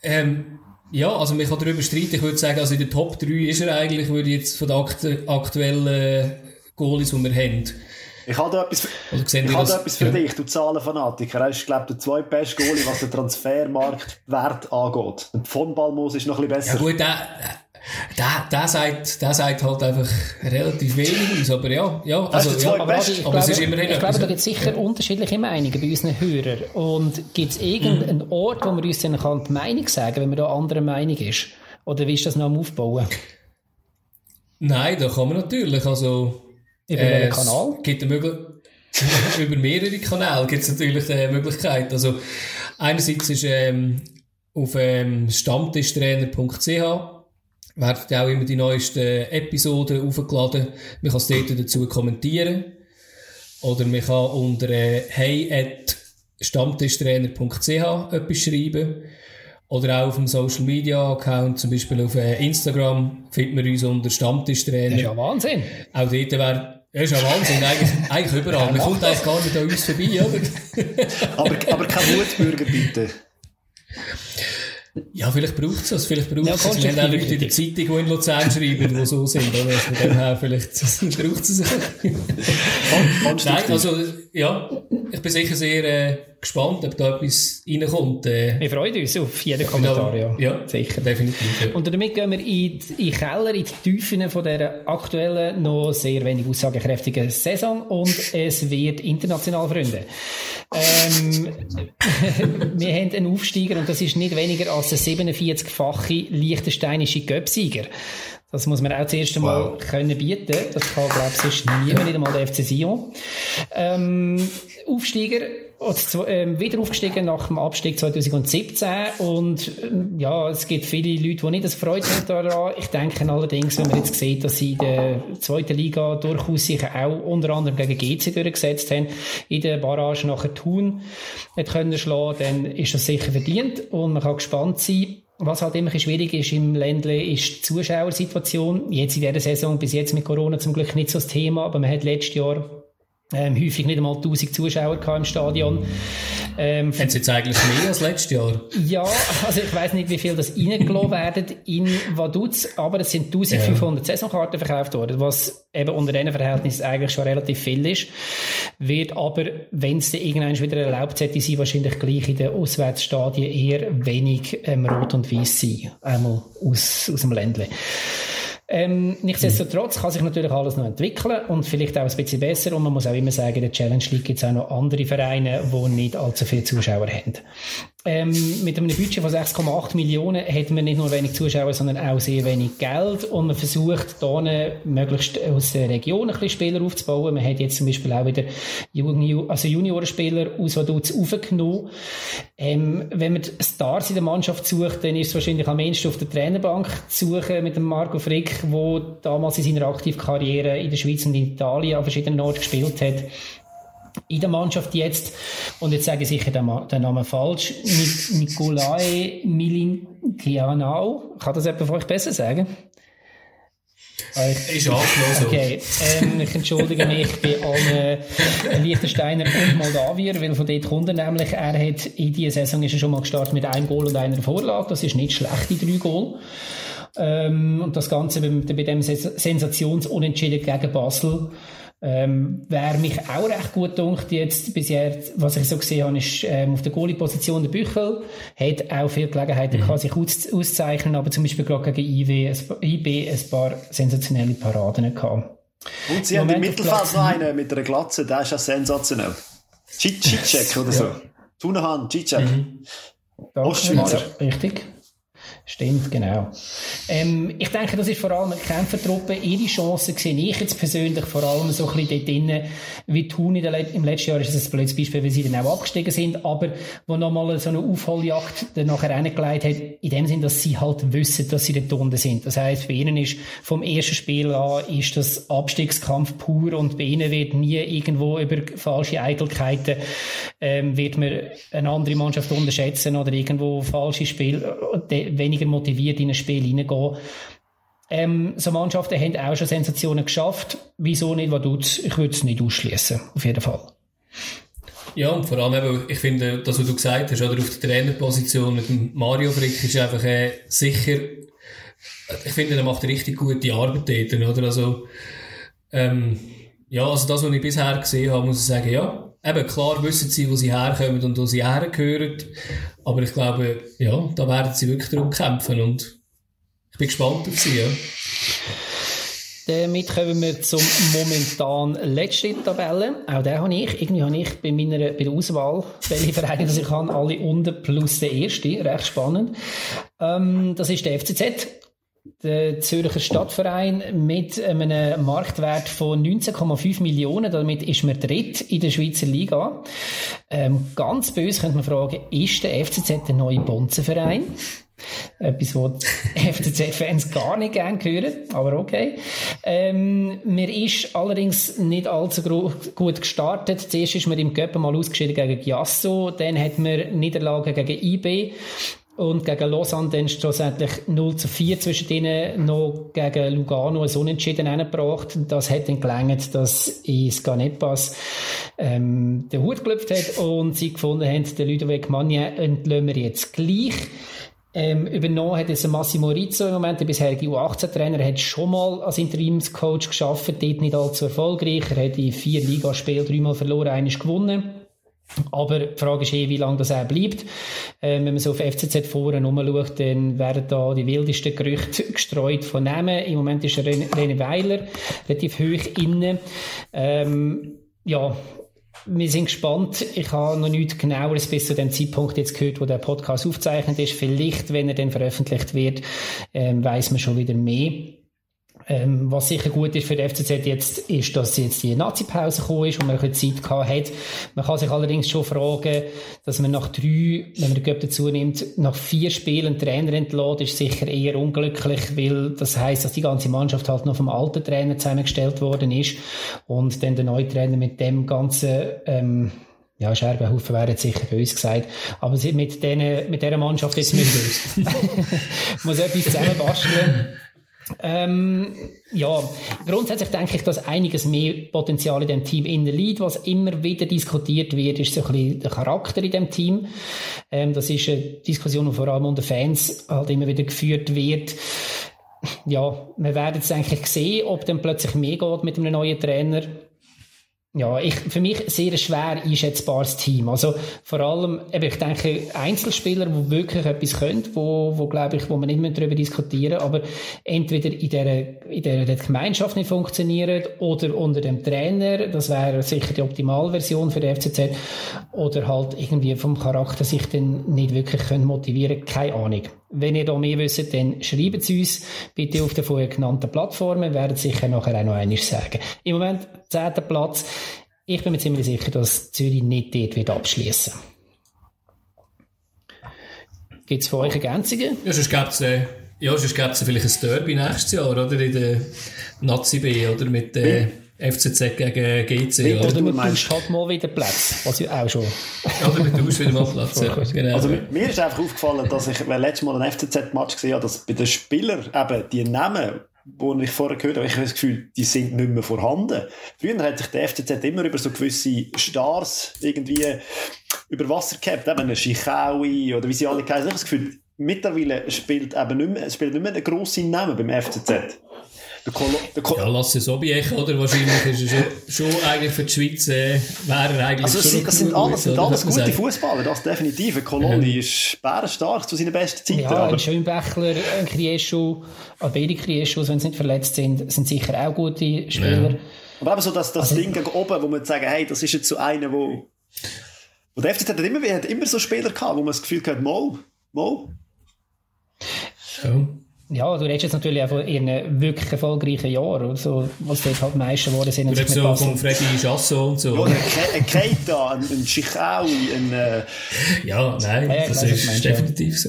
Ähm, ja, also man kann darüber streiten. Ich würde sagen, also in der Top 3 ist er eigentlich, würde ich jetzt von den aktuellen Goalies, die wir haben. Ich habe da etwas, ich habe etwas für ja. dich, du Zahlenfanatiker. Er ist, glaube ich, der zweitbeste Goalie, was den Transfermarktwert angeht. Und von Balmos ist noch ein bisschen besser. Ja gut, der, der, der, sagt, der sagt halt einfach relativ wenig aus, aber ja, ja, also, ja aber, also, ich, aber glaube, es ist immerhin Ich glaube, da gibt es sicher unterschiedliche Meinungen bei unseren Hörern. Und gibt es irgendeinen mhm. Ort, wo wir uns dann kann die Meinung sagen, wenn man da anderer Meinung ist? Oder wie ist das noch am Aufbauen? Nein, da kann man natürlich, also über äh, welchen Kanal? Gibt über mehrere Kanäle gibt es natürlich die Möglichkeit. Also, Einerseits ist ähm, auf ähm, stammtischtrainer.ch werden auch immer die neuesten Episoden aufgeladen. Man kann es dort dazu kommentieren. Oder man kann unter äh, hey.stammtischtrainer.ch etwas schreiben. Oder auch auf dem Social Media Account, zum Beispiel auf äh, Instagram, findet man uns unter Stammtischtrainer. Das ist ja Wahnsinn. Auch dort wäre ja, ist ja Wahnsinn, eigentlich, eigentlich überall. Man kommt eigentlich gar nicht an uns vorbei, oder? aber, aber kein Wutbürger, bitte. Ja, vielleicht braucht es das. Vielleicht braucht es das. Wir haben auch Leute in der Zeitung, die in Luzern schreiben, die so sind. Oder? Also von dem her, vielleicht braucht es es. Nein, also, ja, ich bin sicher sehr äh, gespannt, ob da etwas reinkommt. Äh, wir freuen uns auf jeden Kommentar, ja. Ja, sicher. Definitiv. Ja. Und damit gehen wir in die, in die Keller, in die Tiefen von dieser aktuellen, noch sehr wenig aussagekräftigen Saison und es wird international, Freunde. Ähm, wir haben einen Aufsteiger und das ist nicht weniger als der 47-fache liechtensteinische Göpsieger. Das muss man auch zuerst einmal wow. können bieten. Das kann, glaube ich, sonst niemand, nicht einmal der FC Sion. Ähm, Aufsteiger, äh, wieder aufgestiegen nach dem Abstieg 2017 und äh, ja, es gibt viele Leute, die nicht das Freude haben daran. Ich denke allerdings, wenn man jetzt sieht, dass sie in der zweiten Liga durchaus sich auch unter anderem gegen GC durchgesetzt haben, in der Barrage nachher Thun nicht können schlagen, dann ist das sicher verdient und man kann gespannt sein, was halt immer schwierig ist im Ländle, ist die Zuschauersituation. Jetzt in dieser Saison, bis jetzt mit Corona zum Glück nicht so das Thema, aber man hat letztes Jahr ähm, häufig nicht einmal 1000 Zuschauer im Stadion. Ähm, Haben Sie jetzt eigentlich mehr als letztes Jahr? Ja, also ich weiß nicht, wie viel das reingelassen werden in Vaduz, aber es sind 1500 ja. Saisonkarten verkauft worden, was eben unter diesen Verhältnissen eigentlich schon relativ viel ist. Wird aber, wenn es irgendwann wieder erlaubt hätte, sein, wahrscheinlich gleich in den Auswärtsstadien eher wenig ähm, rot und weiß sein. Einmal aus, aus dem Ländle. Ähm, nichtsdestotrotz kann sich natürlich alles noch entwickeln und vielleicht auch ein bisschen besser. Und man muss auch immer sagen, in der Challenge League gibt es auch noch andere Vereine, die nicht allzu viele Zuschauer haben. Ähm, mit einem Budget von 6,8 Millionen hat man nicht nur wenig Zuschauer, sondern auch sehr wenig Geld und man versucht, hier möglichst aus der Region ein bisschen Spieler aufzubauen. Man hat jetzt zum Beispiel auch wieder also Juniorenspieler aus Vaduz aufgenommen. Ähm, wenn man Stars in der Mannschaft sucht, dann ist es wahrscheinlich am ehesten auf der Trainerbank zu suchen mit dem Marco Frick, der damals in seiner Aktivkarriere in der Schweiz und in Italien an verschiedenen Orten gespielt hat in der Mannschaft jetzt, und jetzt sage ich sicher den, den Namen falsch, Nikolai Milinkianau. Kann das jemand von euch besser sagen? Ich, ist angeschlossen. Okay, ähm, ich entschuldige mich bei allen Liechtensteiner und Moldawier, weil von dort kommt er nämlich, er hat in dieser Saison ist er schon mal gestartet mit einem Goal und einer Vorlage, das ist nicht schlecht, die drei Goal. Ähm, und das Ganze bei, bei dem Sensationsunentschieden gegen Basel ähm, wer mich auch recht gut dunkt jetzt bisher, was ich so gesehen habe, ist ähm, auf der Goalie-Position der Büchel. Hat auch viele Gelegenheiten, mhm. kann sich aus, auszeichnen, aber zum Beispiel gerade gegen IW, IB ein paar sensationelle Paraden gehabt. Und sie Im haben im Mittelfeld noch einen mit einer Glatze, der ist ja sensationell. Cicek oder so. Ja. Tunahan, Cicek. Mhm. Ostschweizer. Richtig. Stimmt, genau. Ähm, ich denke, das ist vor allem eine Kämpfertruppe. Ihre Chancen sehe ich jetzt persönlich vor allem so ein bisschen dort drinnen, wie Thun der, im letzten Jahr ist das ein blödes Beispiel, weil sie dann auch abgestiegen sind, aber wo nochmal so eine Aufholjagd dann nachher reingelegt hat, in dem Sinn, dass sie halt wissen, dass sie dort unten sind. Das heisst, bei ihnen ist vom ersten Spiel an ist das Abstiegskampf pur und bei ihnen wird nie irgendwo über falsche Eitelkeiten ähm, wird man eine andere Mannschaft unterschätzen oder irgendwo falsche Spiel, äh, wenig weniger motiviert in ein Spiel hineingehen. Ähm, so Mannschaften haben auch schon Sensationen geschafft. Wieso nicht Vaduz? Ich würde es nicht ausschließen, auf jeden Fall. Ja, und vor allem eben, ich finde, das, was du gesagt hast, oder auf der Trainerposition mit dem Mario Frick ist einfach äh, sicher, ich finde, er macht richtig gute Arbeit dort, oder? Also, ähm, ja, also das, was ich bisher gesehen habe, muss ich sagen, ja, eben klar wissen sie, wo sie herkommen und wo sie hergehören. Aber ich glaube, ja, da werden sie wirklich darum kämpfen und ich bin gespannt auf sie, ja. Damit kommen wir zum momentan letzten Tabelle. Auch den habe ich. Irgendwie habe ich bei meiner bei der Auswahl, welche Vereine ich habe, alle unten plus der erste. Recht spannend. Ähm, das ist der FCZ der Zürcher Stadtverein mit einem Marktwert von 19,5 Millionen. Damit ist man dritt in der Schweizer Liga. Ähm, ganz böse könnte man fragen, ist der FCZ der neue Bonzenverein? Etwas, was FCZ-Fans gar nicht gerne hören, aber okay. Ähm, mir ist allerdings nicht allzu gut gestartet. Zuerst ist man im Göppen mal ausgeschieden gegen Giasso, dann hat man Niederlagen gegen IB und gegen Lausanne dann schlussendlich 0 zu 4 zwischen denen noch gegen Lugano ein Unentschieden eingebracht. Das hat dann gelangt, dass ins Ganepas ähm, den Hut gelöpft hat und sie gefunden haben, den Ludovic Magna entlösen wir jetzt gleich. Ähm, übernommen hat es Massimo Rizzo im Moment, der bisherige U18-Trainer, hat schon mal als Interimscoach geschafft, dort nicht allzu erfolgreich. Er hat in vier Ligaspielen dreimal verloren, eines gewonnen. Aber die Frage ist eh, wie lange das auch bleibt. Ähm, wenn man so auf FCZ-Foren umschaut, dann werden da die wildesten Gerüchte gestreut von Namen. Im Moment ist René, René Weiler relativ hoch innen. Ähm, ja, wir sind gespannt. Ich habe noch nichts genaueres bis zu dem Zeitpunkt jetzt gehört, wo der Podcast aufgezeichnet ist. Vielleicht, wenn er dann veröffentlicht wird, ähm, weiß man schon wieder mehr. Ähm, was sicher gut ist für die FCZ jetzt, ist, dass jetzt die Nazi-Pause gekommen ist und man ein Zeit gehabt hat. Man kann sich allerdings schon fragen, dass man nach drei, wenn man den Göpp dazu nimmt, nach vier Spielen Trainer entlässt, ist sicher eher unglücklich, weil das heißt, dass die ganze Mannschaft halt noch vom alten Trainer zusammengestellt worden ist und dann der neue Trainer mit dem ganzen, ähm, ja, Scherbenhaufen wäre jetzt sicher bei uns gesagt. Aber mit, denen, mit dieser Mannschaft jetzt muss, muss etwas zusammenbasteln. Ähm, ja, grundsätzlich denke ich, dass einiges mehr Potenzial in dem Team innen liegt. Was immer wieder diskutiert wird, ist so ein bisschen der Charakter in dem Team. Ähm, das ist eine Diskussion, die vor allem unter Fans halt immer wieder geführt wird. Ja, wir werden jetzt eigentlich sehen, ob dann plötzlich mehr geht mit einem neuen Trainer ja, ich, für mich sehr schwer einschätzbares Team. Also vor allem, eben, ich denke, Einzelspieler, die wirklich etwas können, wo, wo glaube ich, wo man nicht mehr darüber diskutieren, aber entweder in der, in der Gemeinschaft nicht funktionieren oder unter dem Trainer, das wäre sicher die Optimalversion für die FCZ, oder halt irgendwie vom Charakter sich dann nicht wirklich können motivieren, keine Ahnung. Wenn ihr da mehr wisst, dann schreibt es uns bitte auf den vorher genannten Plattformen. Wir werden sicher nachher auch noch einiges sagen. Im Moment, zehnter Platz. Ich bin mir ziemlich sicher, dass Zürich nicht dort wird abschließen. Gibt es für euch Ergänzungen? Ja, sonst gibt es äh, ja, vielleicht ein Derby nächstes Jahr, oder? In der Nazi B, oder? Mit, äh, FCZ gegen GC. Oder du tauschst halt mal wieder Platz, was ja auch schon. Oder du tauschst wieder mal Platz, ja. Genau. Also mir ist einfach aufgefallen, dass ich letztes Mal ein FCZ-Match gesehen habe, dass bei den Spielern eben die Namen die ich vorher gehört habe, ich habe das Gefühl, die sind nicht mehr vorhanden. Früher hat sich der FCZ immer über so gewisse Stars irgendwie über Wasser gehabt, eben eine Schichaui oder wie sie alle heißen. Ich habe das Gefühl, mittlerweile spielt eben nicht mehr, spielt nicht mehr einen grossen Namen beim FCZ. Ja, lass es Obiech, oder? Wahrscheinlich ist er schon, schon eigentlich für die Schweiz, äh, wäre er eigentlich also, schon das sind, alles, sind alles gute Fußballer, das definitiv. Koloni ja. ist bärenstark zu seinen besten Zeiten. Ja, aber... ein Schönbächler, ein Krieschu, beide Krieschu, wenn sie nicht verletzt sind, sind sicher auch gute Spieler. Ja. Aber eben so das, das also, Ding gegen oben, wo man sagen, hey, das ist jetzt so einer, wo... Und der FCZ hat immer, hat immer so Spieler gehabt, wo man das Gefühl hat, mal, mal. Ja. Ja, du redest jetzt natürlich auch von ihren wirklich erfolgreichen Jahren, so, was dort halt meisten geworden sind. Du redest so von Freddy Chasso und so. Ja, ein Keita, ein, Schichaui, ein... Äh... Ja, nein, ja, das, ist meinst, definitiv so.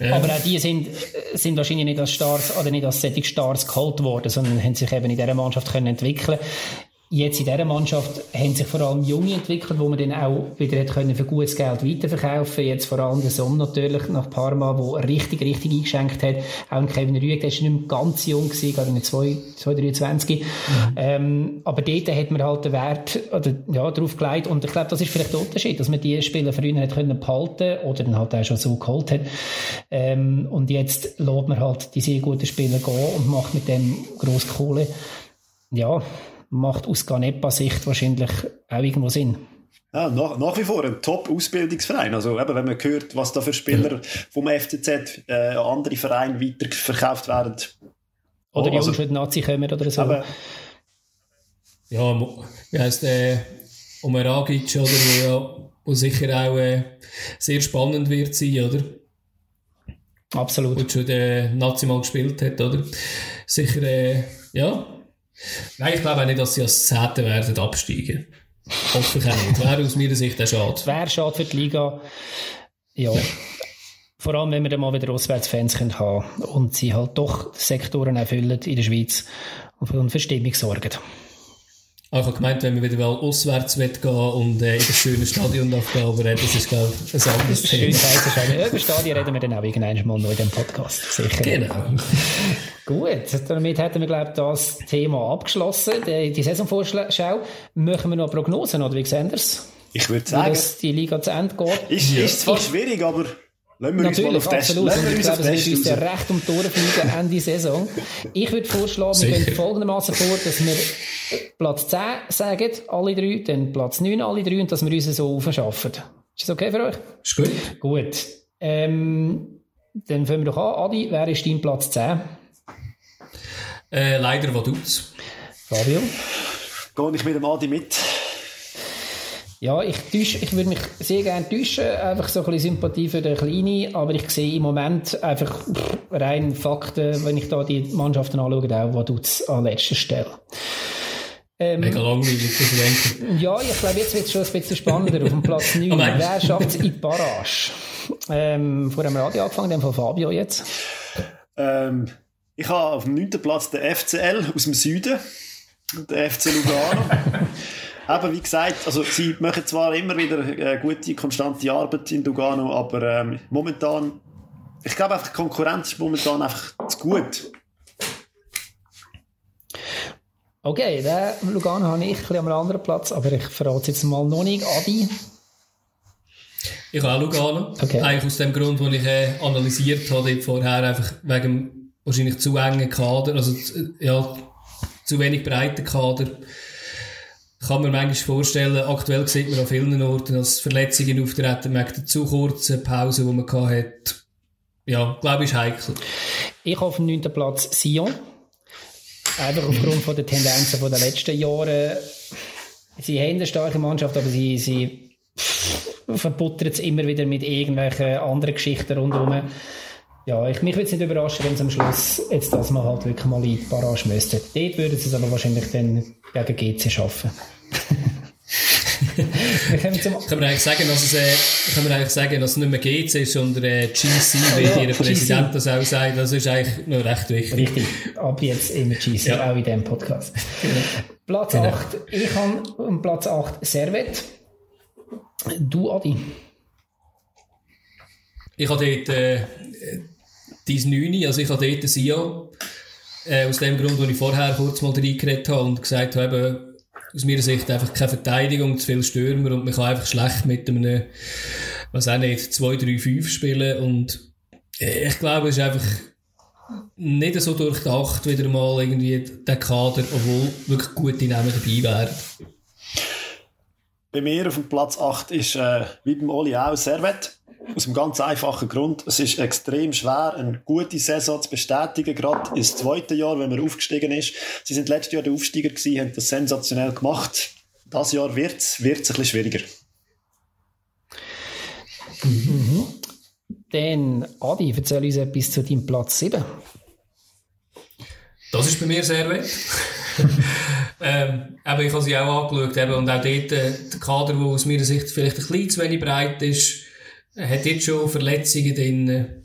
Ja. Aber auch die sind, sind wahrscheinlich nicht als Stars oder nicht als solche Stars geholt worden, sondern haben sich eben in dieser Mannschaft können entwickeln Jetzt in dieser Mannschaft haben sich vor allem Junge entwickelt, wo man dann auch wieder können für gutes Geld weiterverkaufen Jetzt vor allem der Sohn natürlich nach Parma, wo richtig, richtig eingeschenkt hat. Auch Kevin Rüegg, der ist nicht mehr ganz jung gewesen, gerade mit 223. Mhm. Ähm, aber dort hat man halt den Wert oder, ja, drauf gelegt. Und ich glaube, das ist vielleicht der Unterschied, dass man die Spieler früher nicht können behalten oder dann halt auch schon so geholt hat. Ähm, und jetzt lässt man halt die sehr guten Spieler gehen und macht mit dem grosse Kohle. Ja, macht aus Ganepa-Sicht wahrscheinlich auch irgendwo Sinn. Ja, nach, nach wie vor ein Top-Ausbildungsverein. Also eben, wenn man hört, was da für Spieler vom FCZ äh, an andere Vereine weiterverkauft werden. Oder die also, schon Nazi kommen oder so. Aber, ja, wie heisst der? Äh, Omeragic, oder? Wo, ja, wo sicher auch äh, sehr spannend wird sein, oder? Absolut. Und schon der National gespielt hat, oder? Sicher, äh, ja. Nein, ich glaube auch nicht, dass sie als Zehnte werden absteigen. Hoffe ich auch nicht. Wäre aus meiner Sicht auch schade. Wäre schade für die Liga. Ja. Vor allem, wenn wir dann mal wieder Auswärtsfans können haben und sie halt doch Sektoren erfüllen in der Schweiz und für Stimmung sorgen. Ah, ich habe gemeint, wenn wir wieder mal auswärts gehen und äh, in das schöne Stadion darf gehen, aber äh, das ist, glaube ich, ein anderes Schön Thema. heiß Über das Stadion reden wir dann auch irgendwann mal noch in dem Podcast. Sicher. Genau. Gut, damit hätten wir, glaube ich, das Thema abgeschlossen. Die, die Saisonvorschau. Machen wir noch Prognosen, oder wie sehen Sie es? Ich würde sagen, das die Liga zu Ende geht? ist, ist zwar schwierig, aber lassen wir uns mal Natürlich, auf das, absolut. wir ich glaube, es das wird uns ja recht um die Tore fliegen Ende Saison. Ich würde vorschlagen, wir Sicher. gehen folgendermaßen vor, dass wir Platz 10 sagen, alle drei, dann Platz 9, alle drei, und dass wir uns so aufschaffen. Ist das okay für euch? Ist gut. Gut. Ähm, dann fangen wir doch an. Adi, wer ist dein Platz 10? Äh, leider Vaduz. Fabio? Gehe ich mit dem Adi mit. Ja, ich, täusche, ich würde mich sehr gerne täuschen, einfach so ein bisschen Sympathie für den Kleinen, aber ich sehe im Moment einfach rein Fakten, wenn ich da die Mannschaften anschaue, auch Vaduz an letzter Stelle. Ähm, Mega langweilig, das denke ja, ich glaube, jetzt wird es schon ein bisschen spannender auf dem Platz 9. Oh nein. Wer schafft es in die Barrage? Ähm, vor dem Radio angefangen, dem von Fabio jetzt. Ähm, ich habe auf dem 9. Platz den FCL aus dem Süden, der FC Lugano. Eben, wie gesagt, also sie machen zwar immer wieder äh, gute, konstante Arbeit in Lugano, aber ähm, momentan, ich glaube einfach, die Konkurrenz ist momentan einfach zu gut. Okay, den Lugano habe ich ein bisschen am anderen Platz, aber ich verrate es jetzt mal noch nicht. Adi? Ich habe auch Lugano. Okay. Eigentlich aus dem Grund, den ich äh, analysiert habe, vorher einfach wegen wahrscheinlich zu engen Kader, also zu- ja, zu wenig breiten Kader. Kann man manchmal vorstellen, aktuell sieht man an vielen Orten, dass Verletzungen auftreten wegen der zu kurzen Pause, die man gehabt hat. Ja, glaube ich, ist heikel. Ich habe auf dem 9. Platz Sion. Einfach aufgrund der Tendenzen den letzten Jahren. Sie haben eine starke Mannschaft, aber sie, sie verbuttern es immer wieder mit irgendwelchen anderen Geschichten rundherum. Ja, ich, mich würde es nicht überraschen, wenn sie am Schluss jetzt das mal halt wirklich mal in die Barrage müssten. Dort würden sie es aber wahrscheinlich dann gegen GC schaffen. Wir kommen zum Können wir eigentlich sagen, dass es, äh, können wir eigentlich sagen, dass es nicht mehr GC ist, sondern äh, GC, wie ja, ihr. Präsident das auch sagt. Das ist eigentlich noch recht wichtig. Richtig, ab jetzt immer GC, Ja. auch in diesem Podcast. Platz Genau. 8, ich habe Platz 8 Servet. Du, Adi. Ich habe dort äh, dein 9, also ich habe dort ein Sion. Äh, aus dem Grund, wo ich vorher kurz mal reingeredet habe und gesagt habe, eben, aus meiner Sicht einfach keine Verteidigung, zu viele Stürmer und man kann einfach schlecht mit einem, was auch nicht, 2, 3, 5 spielen und äh, ich glaube, es ist einfach nicht so durchdacht wieder mal irgendwie der Kader, obwohl wirklich gute Namen dabei wären. Bei mir auf dem Platz 8 ist, äh, wie beim Oli auch, Servet. Aus einem ganz einfachen Grund. Es ist extrem schwer, eine gute Saison zu bestätigen, gerade ins zweite Jahr, wenn man aufgestiegen ist. Sie sind letztes Jahr der Aufsteiger gewesen, haben das sensationell gemacht. Das Jahr wird es wird's ein bisschen schwieriger. Dann, Adi, erzähl uns etwas zu deinem Platz 7. Das ist bei mir sehr weit. ähm, aber ich habe sie auch angeschaut eben, und auch dort äh, der Kader, der aus meiner Sicht vielleicht ein bisschen zu wenig breit ist, äh, hat jetzt schon Verletzungen drin.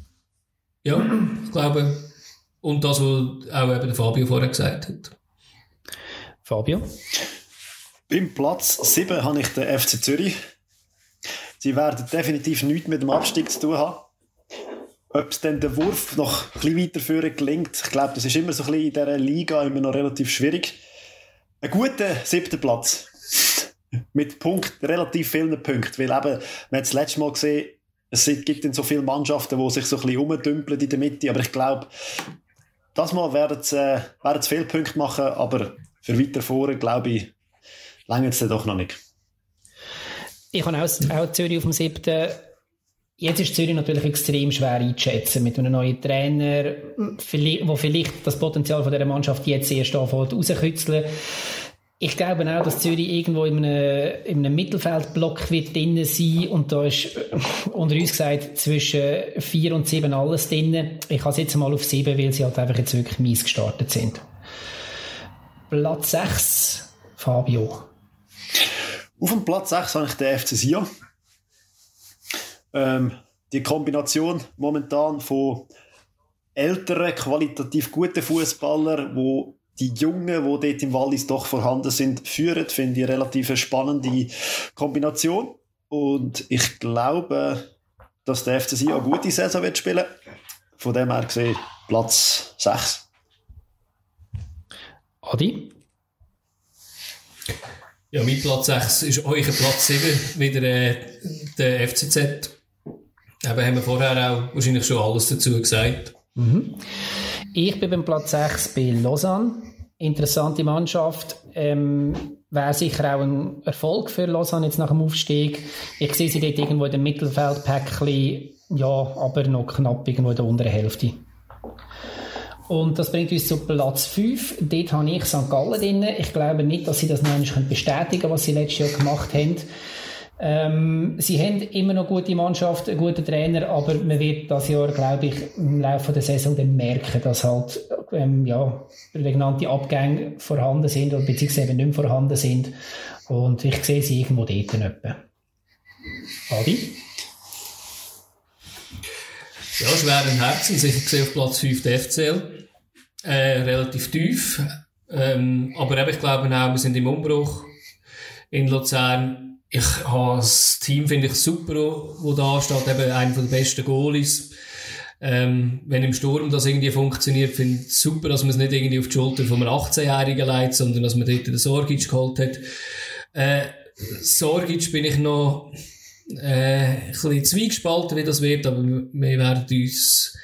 Ja, ich glaube, und das, was auch eben der Fabio vorher gesagt hat. Fabio. Beim Platz 7 habe ich den FC Zürich. Sie werden definitiv nichts mit dem Abstieg zu tun haben. Ob es dann der Wurf noch ein bisschen weiter führen gelingt, ich glaube, das ist immer so ein bisschen in dieser Liga immer noch relativ schwierig. Ein guter siebter Platz. Mit Punkt, relativ vielen Punkten. Weil eben, man hat das letzte Mal gesehen, es gibt dann so viele Mannschaften, die sich so ein bisschen rumdümpeln in der Mitte. Aber ich glaube, das Mal werden sie, äh, werden sie viele Punkte machen, aber für weiter vorne, glaube ich, lange es doch noch nicht. Ich habe auch, auch Zürich auf dem 7. Jetzt ist Zürich natürlich extrem schwer einzuschätzen mit einem neuen Trainer, der vielleicht das Potenzial von dieser Mannschaft jetzt erst anfängt rauszukitzeln. Ich glaube auch, dass Zürich irgendwo in einem, in einem Mittelfeldblock wird drin sein und da ist äh, unter uns gesagt zwischen vier und sieben alles drin. Ich habe es jetzt mal auf sieben, weil sie halt einfach jetzt wirklich mies gestartet sind. Platz 6, Fabio. Auf dem Platz 6 habe ich den FC Sion. Ähm, die Kombination momentan von älteren, qualitativ guten Fußballern, wo die Jungen, die dort im Wallis doch vorhanden sind, führen, finde ich eine relativ spannende Kombination. Und ich glaube, dass der FC Sion eine gute Saison wird spielen. Von dem her gesehen Platz 6. Adi? Ja, mein Platz 6 ist euer Platz 7, wieder äh, der FCZ. Eben haben wir vorher auch wahrscheinlich schon alles dazu gesagt. Mhm. Ich bin beim Platz 6 bei Lausanne. Interessante Mannschaft. Ähm, Wäre sicher auch ein Erfolg für Lausanne jetzt nach dem Aufstieg. Ich sehe sie dort irgendwo in dem Mittelfeldpäckchen, ja, aber noch knapp irgendwo in der unteren Hälfte. Und das bringt uns zu Platz 5. Dort habe ich St. Gallen drin. Ich glaube nicht, dass sie das noch bestätigen können, was sie letztes Jahr gemacht haben. Ähm, sie haben immer noch gute Mannschaft, einen guten Trainer, aber man wird das Jahr, glaube ich, im Laufe der Saison dann merken, dass halt ähm, ja, prägnante Abgänge vorhanden sind oder beziehungsweise nicht mehr vorhanden sind. Und ich sehe sie irgendwo dort etwa. Adi? Ja, schweren Herzens. Ich sehe auf Platz 5 der FCL. Äh, relativ tief. Ähm, aber eben, ich glaube auch, wir sind im Umbruch in Luzern ich habe das Team finde ich super, wo da steht, eben einer der besten Goalies. Ähm, wenn im Sturm das irgendwie funktioniert, finde ich super, dass man es nicht irgendwie auf die Schulter von einem 18-Jährigen leitet, sondern dass man dort den Sorgic geholt hat. Äh, Sorgic bin ich noch äh, ein bisschen zwiegespalten, wie das wird, aber wir werden uns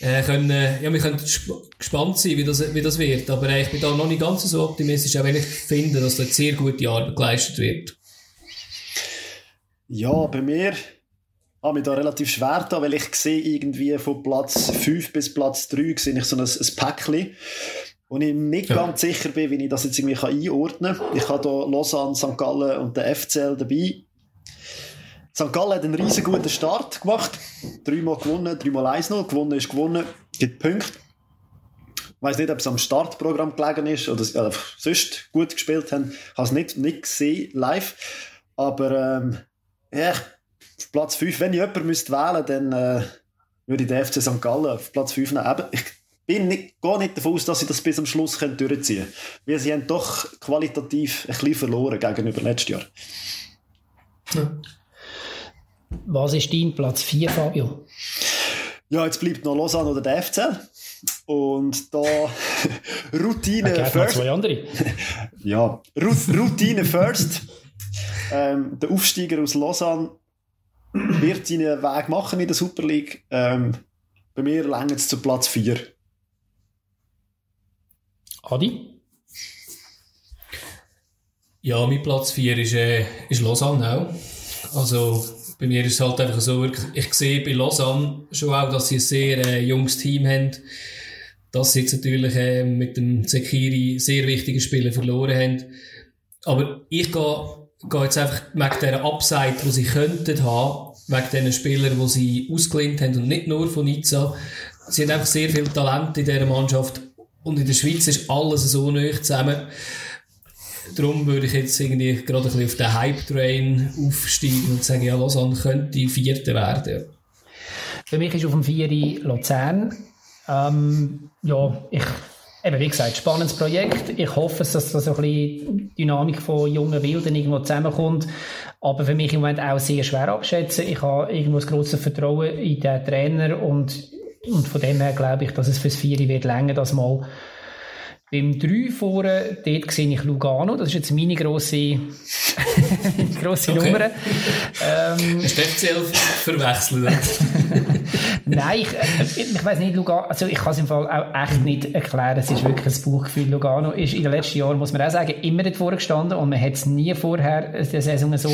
äh, können, ja, wir können gespannt sein, wie das, wie das wird. Aber äh, ich bin da noch nicht ganz so optimistisch, auch wenn ich finde, dass da sehr gute Arbeit geleistet wird. Ja, bei mir habe ich da relativ schwer da, weil ich sehe irgendwie von Platz 5 bis Platz 3 sehe ich so ein, ein Päckchen. Und ich nicht ja. ganz sicher bin, wie ich das jetzt irgendwie einordnen kann. Ich habe hier Lausanne, St. Gallen und den FCL dabei. St. Gallen hat einen riesen guten Start gemacht. Dreimal gewonnen, dreimal 1-0. Gewonnen ist gewonnen, gibt Punkte. Ich weiß nicht, ob es am Startprogramm gelegen ist oder äh, sonst gut gespielt haben. Ich habe es nicht, nicht gesehen live. Aber ähm, ja, auf Platz 5, wenn ich jemanden müsste wählen dann äh, würde ich den FC St. Gallen auf Platz 5 nehmen. Aber ich bin nicht, gar nicht davon aus, dass sie das bis zum Schluss können durchziehen können. Weil sie haben doch qualitativ ein bisschen verloren gegenüber letztes Jahr. Hm. Was ist dein Platz 4, Fabio? Ja, jetzt bleibt noch Lausanne oder der FC. Und da Routine okay, first. zwei andere. ja, Routine first. Ähm, der Aufsteiger aus Lausanne wird seinen Weg machen in der Super League. Ähm, bei mir längt es zu Platz 4. Adi? Ja, mein Platz 4 ist, äh, ist Lausanne auch. Also, bei mir ist es halt einfach so, ich sehe bei Lausanne schon auch, dass sie ein sehr äh, junges Team haben. Dass sie jetzt natürlich äh, mit dem Sekiri sehr wichtige Spiele verloren haben. Aber ich gehe gehe jetzt einfach wegen dieser Upside, die sie könnten haben, wegen diesen Spielern, die sie ausgelehnt haben und nicht nur von Nizza. Sie haben einfach sehr viel Talent in dieser Mannschaft und in der Schweiz ist alles so neu zusammen. Darum würde ich jetzt irgendwie gerade ein bisschen auf den Hype-Train aufsteigen und sagen, ja, Lausanne könnte Vierte werden. Für mich ist auf dem Vieri Luzern. Ähm, ja, ich Eben, wie gesagt, spannendes Projekt. Ich hoffe, dass da so ein bisschen Dynamik von jungen Wilden irgendwo zusammenkommt. Aber für mich im Moment auch sehr schwer abschätzen. Ich habe irgendwo das grosse Vertrauen in den Trainer und, und von dem her glaube ich, dass es fürs Vieri wird länger, das mal beim 3 vorne, dort sehe ich Lugano. Das ist jetzt meine grosse, grosse okay. Nummer. Ähm, Hast du FCL verwechselt? Nein, ich, äh, ich weiss nicht, Lugano, also ich kann es im Fall auch echt nicht erklären. Es ist wirklich ein Buchgefühl. Lugano ist in den letzten Jahren, muss man auch sagen, immer dort vorgestanden und man hat es nie vorher in der Saison so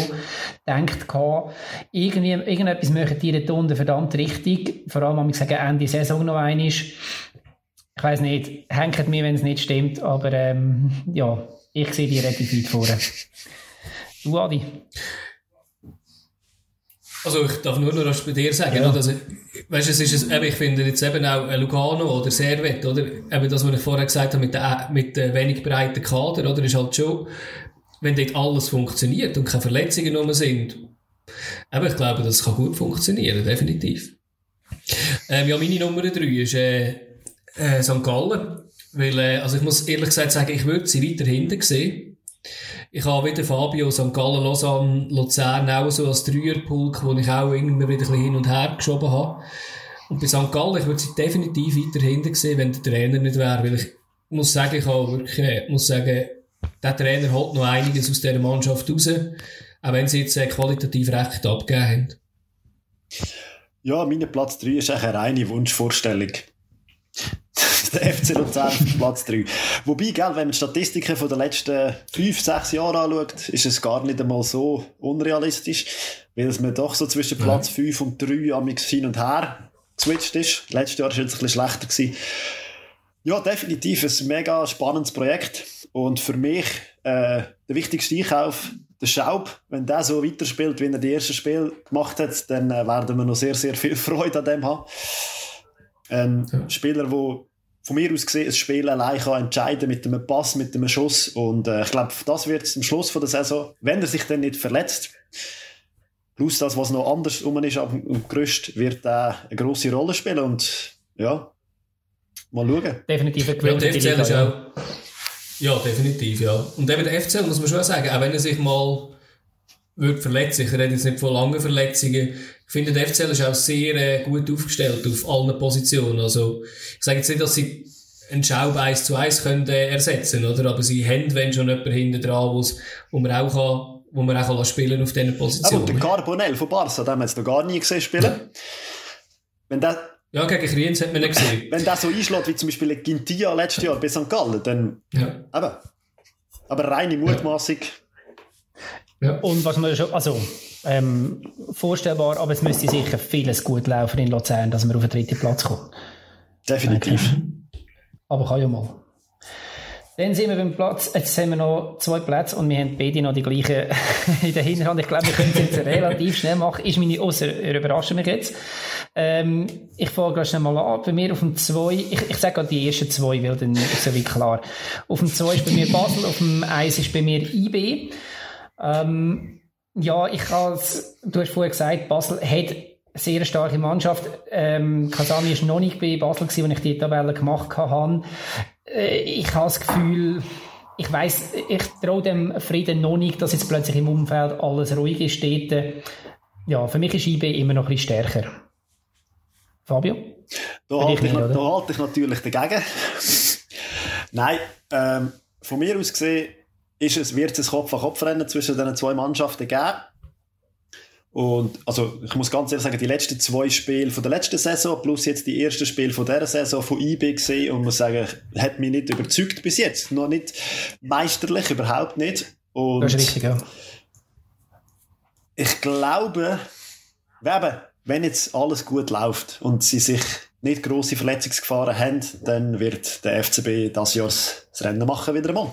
gedacht gehabt. Irgendwie, irgendetwas möchten die dort unten verdammt richtig. Vor allem, wenn ich sage, Ende Saison noch einmal ich weiß nicht, hängt mir, wenn es nicht stimmt, aber ähm, ja, Ich sehe die relativ weit vorne. Du, Adi? Also ich darf nur noch was bei dir sagen. Ja. Also, weißt, es ist ein, ich finde jetzt eben auch Lugano oder Servet, oder? Eben das, was ich vorher gesagt habe mit der, mit der wenig breiten Kader, oder? Ist halt schon, wenn dort alles funktioniert und keine Verletzungen nur sind. Aber ich glaube, das kann gut funktionieren, definitiv. Ähm, ja, meine Nummer drei ist äh, äh, St. Gallen. Weil, äh, also ich muss ehrlich gesagt sagen, ich würde sie weiter hinten sehen. Ich habe wieder Fabio, St. Gallen, Lausanne, Luzern auch so als Dreierpulk, wo ich auch immer wieder hin und her geschoben habe. Und bei St. Gallen, ich würde sie definitiv weiter hinten sehen, wenn der Trainer nicht wäre. Weil ich muss sagen, ich habe wirklich, äh, muss sagen, der Trainer holt noch einiges aus dieser Mannschaft raus. Auch wenn sie jetzt äh, qualitativ recht abgegeben haben. Ja, mein Platz 3 ist eine reine Wunschvorstellung. der FC Luzern auf Platz 3. Wobei, gell, wenn man die Statistiken von den letzten 5, 6 Jahren anschaut, ist es gar nicht einmal so unrealistisch, weil es mir doch so zwischen Platz 5 und 3 amix hin und her geswitcht ist. Letztes Jahr war es ein bisschen schlechter. Gewesen. Ja, definitiv ein mega spannendes Projekt. Und für mich äh, der wichtigste Einkauf der Schaub, wenn der so weiterspielt, wie er die ersten Spiel gemacht hat, dann äh, werden wir noch sehr, sehr viel Freude an dem haben. Ein ja. Spieler, der von mir aus gesehen ein Spiel allein kann entscheiden mit einem Pass, mit einem Schuss. Und äh, ich glaube, das wird am Schluss von der Saison, wenn er sich dann nicht verletzt, plus das, was noch anders um ist am Gerüst, wird er eine grosse Rolle spielen. Und ja, mal schauen. Definitiv ein Gewinn. Ja, ja, definitiv, ja. Und eben der FCL muss man schon sagen, auch wenn er sich mal wird verletzen, ich rede jetzt nicht von langen Verletzungen, ich finde, der FCL ist auch sehr äh, gut aufgestellt auf allen Positionen. Also, ich sage jetzt nicht, dass sie einen Schaub 1 zu 1 können, äh, ersetzen oder? Aber sie haben, wenn schon jemand hinten dran, wo man auch kann, wo man auch kann spielen auf diesen Positionen. Aber der Carbonell von Barca, den haben wir jetzt noch gar nie gesehen spielen. Wenn der ja, gegen Kriens hat man nicht gesehen. Wenn der so einschlägt, wie zum Beispiel Gintia letztes Jahr bei St. Gallen, dann. Ja. Eben. Aber reine Mutmaßung. Ja. Und was man schon, also, ähm, vorstellbar, aber es müsste sicher vieles gut laufen in Luzern, dass man auf den dritten Platz kommt. Definitiv. Aber kann ja mal. Dann sind wir beim Platz, jetzt haben wir noch zwei Plätze und wir haben beide noch die gleichen in der Hinterhand. Ich glaube, wir können es jetzt relativ schnell machen. Ist meine, außer, überraschen mich jetzt. Ähm, ich fange gerade schnell mal an. Bei mir auf dem 2, ich, ich sage gerade die ersten zwei, weil dann ist es wie klar. Auf dem 2 ist bei mir Basel, auf dem 1 ist bei mir IB. Ähm, ja, ich als, du hast vorher gesagt, Basel hat eine sehr starke Mannschaft. Ähm, Kasani ist noch nicht bei Basel gewesen, als ich die Tabelle gemacht habe. Äh, ich habe das Gefühl, ich weiß, ich traue dem Frieden noch nicht, dass jetzt plötzlich im Umfeld alles ruhig ist. Dort, ja, für mich ist IB immer noch ein bisschen stärker. Fabio? Da halte, ich, da halte ich natürlich dagegen. Nein, ähm, von mir aus gesehen ist es, wird es ein Kopf-an-Kopf-Rennen zwischen diesen zwei Mannschaften geben. Und also ich muss ganz ehrlich sagen, die letzten zwei Spiele von der letzten Saison plus jetzt die ersten Spiele von dieser Saison von IB gesehen und muss sagen, hat mich nicht überzeugt bis jetzt. Noch nicht meisterlich, überhaupt nicht. Und das ist richtig, ja. Ich glaube, wenn jetzt alles gut läuft und sie sich nicht grosse Verletzungsgefahren haben, dann wird der FCB das Jahr das Rennen machen wieder einmal.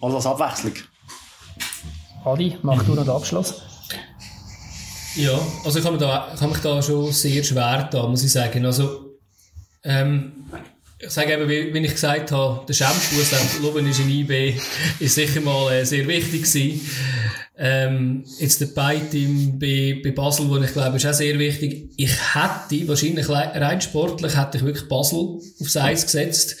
Also als Abwechslung. Adi, mach du noch den Abschluss. Ja, also ich habe, da, ich habe mich da schon sehr schwer da, muss ich sagen. Also, ähm, ich sage eben, wie, wie ich gesagt habe, der Shampoo, der Loben ist in IB, ist sicher mal äh, sehr wichtig gewesen. Ähm, jetzt der Beiteam bei, bei Basel, wo ich glaube, ist auch sehr wichtig. Ich hätte, wahrscheinlich rein sportlich, hätte ich wirklich Basel aufs Eis gesetzt.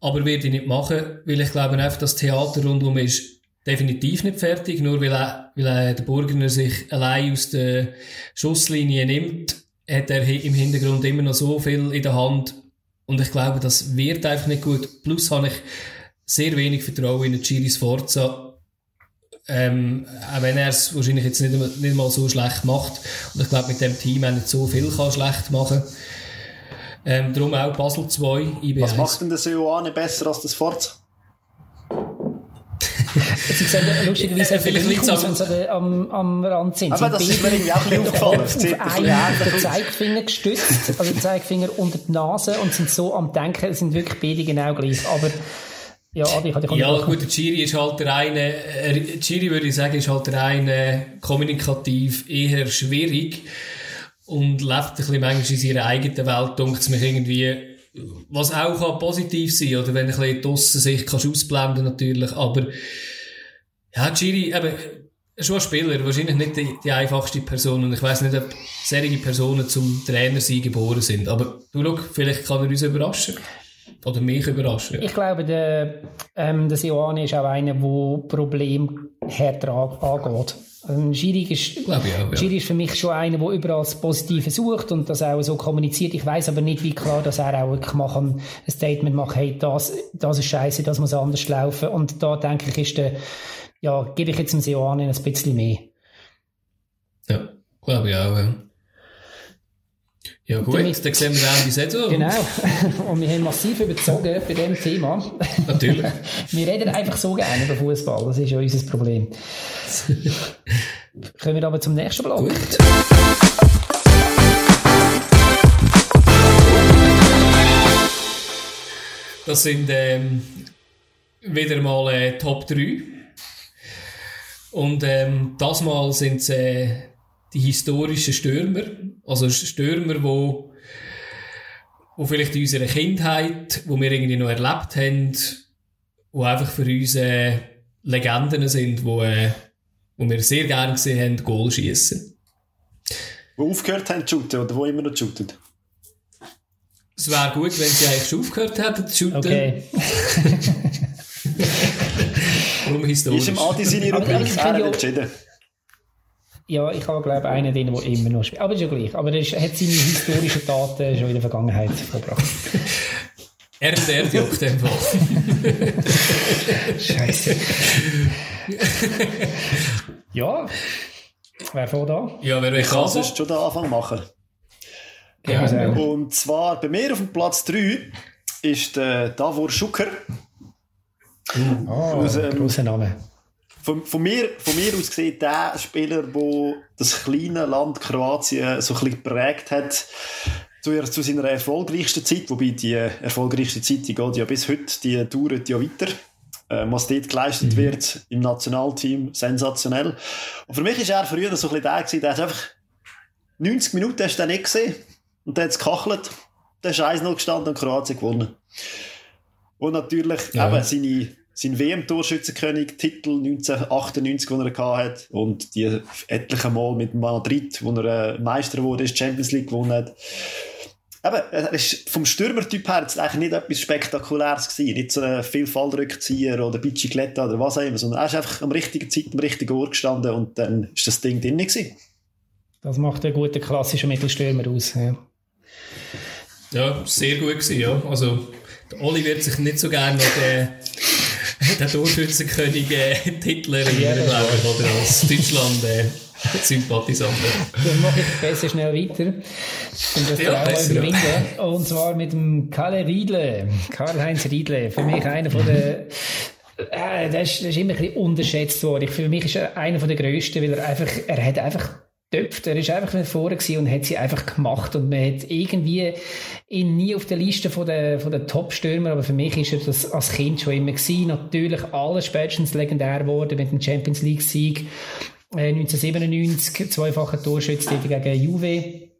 Aber werde ich nicht machen, weil ich glaube einfach, das Theater rundum ist definitiv nicht fertig, nur weil, er, weil er der Burgener sich allein aus der Schusslinie nimmt, hat er im Hintergrund immer noch so viel in der Hand. Und ich glaube, das wird einfach nicht gut. Plus habe ich sehr wenig Vertrauen in Chiri Sforza, ähm, auch wenn er es wahrscheinlich jetzt nicht, nicht mal so schlecht macht. Und ich glaube, mit dem Team auch nicht so viel kann schlecht machen ähm, darum auch Basel 2, IB Was macht denn der Seoane besser als das Forza? Sie sehen lustigerweise ja, vielleicht es wenn sie am, am Rand sind. Aber das ist mir irgendwie auch nicht aufgefallen. Auf einen den Zeigefinger gestützt, also den Zeigefinger unter die Nase und sind so am Denken, sind wirklich beide genau gleich. Aber Ja, Adi, ich hatte Ja, gut, der Chiri ist halt der eine, äh, Chiri würde ich sagen, ist halt der eine kommunikativ eher schwierig und lebt ein bisschen manchmal in seiner eigenen Welt, denkt es mich irgendwie, was auch kann positiv sein, oder wenn ein bisschen draussen sich kannst ausblenden natürlich, aber ja, Chiri, eben, schon ein Spieler, wahrscheinlich nicht die, die einfachste Person und ich weiß nicht, ob solche Personen zum Trainer sein geboren sind, aber du schau, vielleicht kann er uns überraschen. Oder mich überraschen. Ich glaube, der, ähm, der Sioane ist auch einer, der Problem härter angeht. Also Schiri ist, glaube ich auch, ja. Schiri ist für mich schon einer, der überall das Positive sucht und das auch so kommuniziert. Ich weiß aber nicht, wie klar, dass er auch wirklich machen, ein Statement macht, hey, das, das ist scheiße, das muss anders laufen. Und da denke ich, ist der, ja, gebe ich jetzt dem Sioane ein bisschen mehr. Ja, glaube ich auch, ja. Ja gut, dann sehen wir auch die Saison. Genau. Und wir haben massiv überzogen bei diesem Thema. Natürlich. wir reden einfach so gerne über Fußball. Das ist ja unser Problem. Kommen wir aber zum nächsten Block. Gut. Das sind ähm, wieder mal äh, Top 3. Und ähm, das Mal sind es äh, die historischen Stürmer, also Stürmer, wo, wo vielleicht in unserer Kindheit, wo wir irgendwie noch erlebt haben, wo einfach für uns äh, Legenden sind, wo, äh, wo wir sehr gerne gesehen haben, Goal schießen. Wo aufgehört haben zu shooten oder wo immer noch shooten? Es wäre gut, wenn sie eigentlich schon aufgehört hätten zu shooten. Okay. Warum historisch? Ist im Adi seine Rubrik entschieden? Ja, ich habe, glaube ich, einen denen, der immer noch spielt. Aber ist ja gleich. Aber er hat seine historischen Daten schon in der Vergangenheit verbracht. Er und er juckt dem Fall. Scheiße. ja. Wer vor da? Ja, wer will kann sonst schon den Anfang machen. Ja, ja. Und zwar bei mir auf dem Platz 3 ist der Davor Schucker. Oh, aus, ähm, grosser Name. Von, von, mir, von mir aus gesehen, der Spieler, der das kleine Land Kroatien so ein bisschen geprägt hat, zu, zu seiner erfolgreichsten Zeit, wobei die erfolgreichste Zeit, die geht ja bis heute, die dauert ja weiter. Äh, was dort geleistet mhm. wird im Nationalteam, sensationell. Und für mich ist er früher so ein bisschen der gewesen, der hat einfach 90 Minuten hast du nicht gesehen und der hat es gekachelt, der ist 1-0 gestanden und Kroatien gewonnen. Und natürlich ja. eben seine sein WM-Torschützenkönig, Titel 1998, den er hatte, und die etliche Mal mit Madrid, wo er äh, Meister wurde, ist Champions League gewonnen hat. Eben, er ist vom Stürmertyp her jetzt eigentlich nicht etwas Spektakuläres gewesen. Nicht so ein viel Fallrückzieher oder Bicicletta oder was auch immer, sondern er ist einfach am richtigen Zeit, am richtigen Ort gestanden und dann ist das Ding drin gewesen. Das macht einen guten klassischen Mittelstürmer aus. Ja, ja sehr gut gewesen, ja. Also, der Oli wird sich nicht so gerne noch den der Torschützenkönig äh, Titel erinnern, glaube ich, oder als Deutschland äh, Sympathisant. Dann mache ich besser schnell weiter. Und das ja, besser, ja. Und zwar mit dem Kalle Riedle, Karl-Heinz Riedle. Für mich einer von der äh, der, ist, der ist immer ein bisschen unterschätzt worden. Für mich ist er einer der grössten, weil er einfach, er hat einfach getöpft. Er ist einfach nicht vorne und hat sie einfach gemacht. Und man hat irgendwie ihn nie auf der Liste von der, von der Top-Stürmer, aber für mich ist er das als Kind schon immer gewesen. Natürlich alles spätestens legendär geworden mit dem Champions League-Sieg. Äh, 1997, zweifacher Torschütze gegen Juve.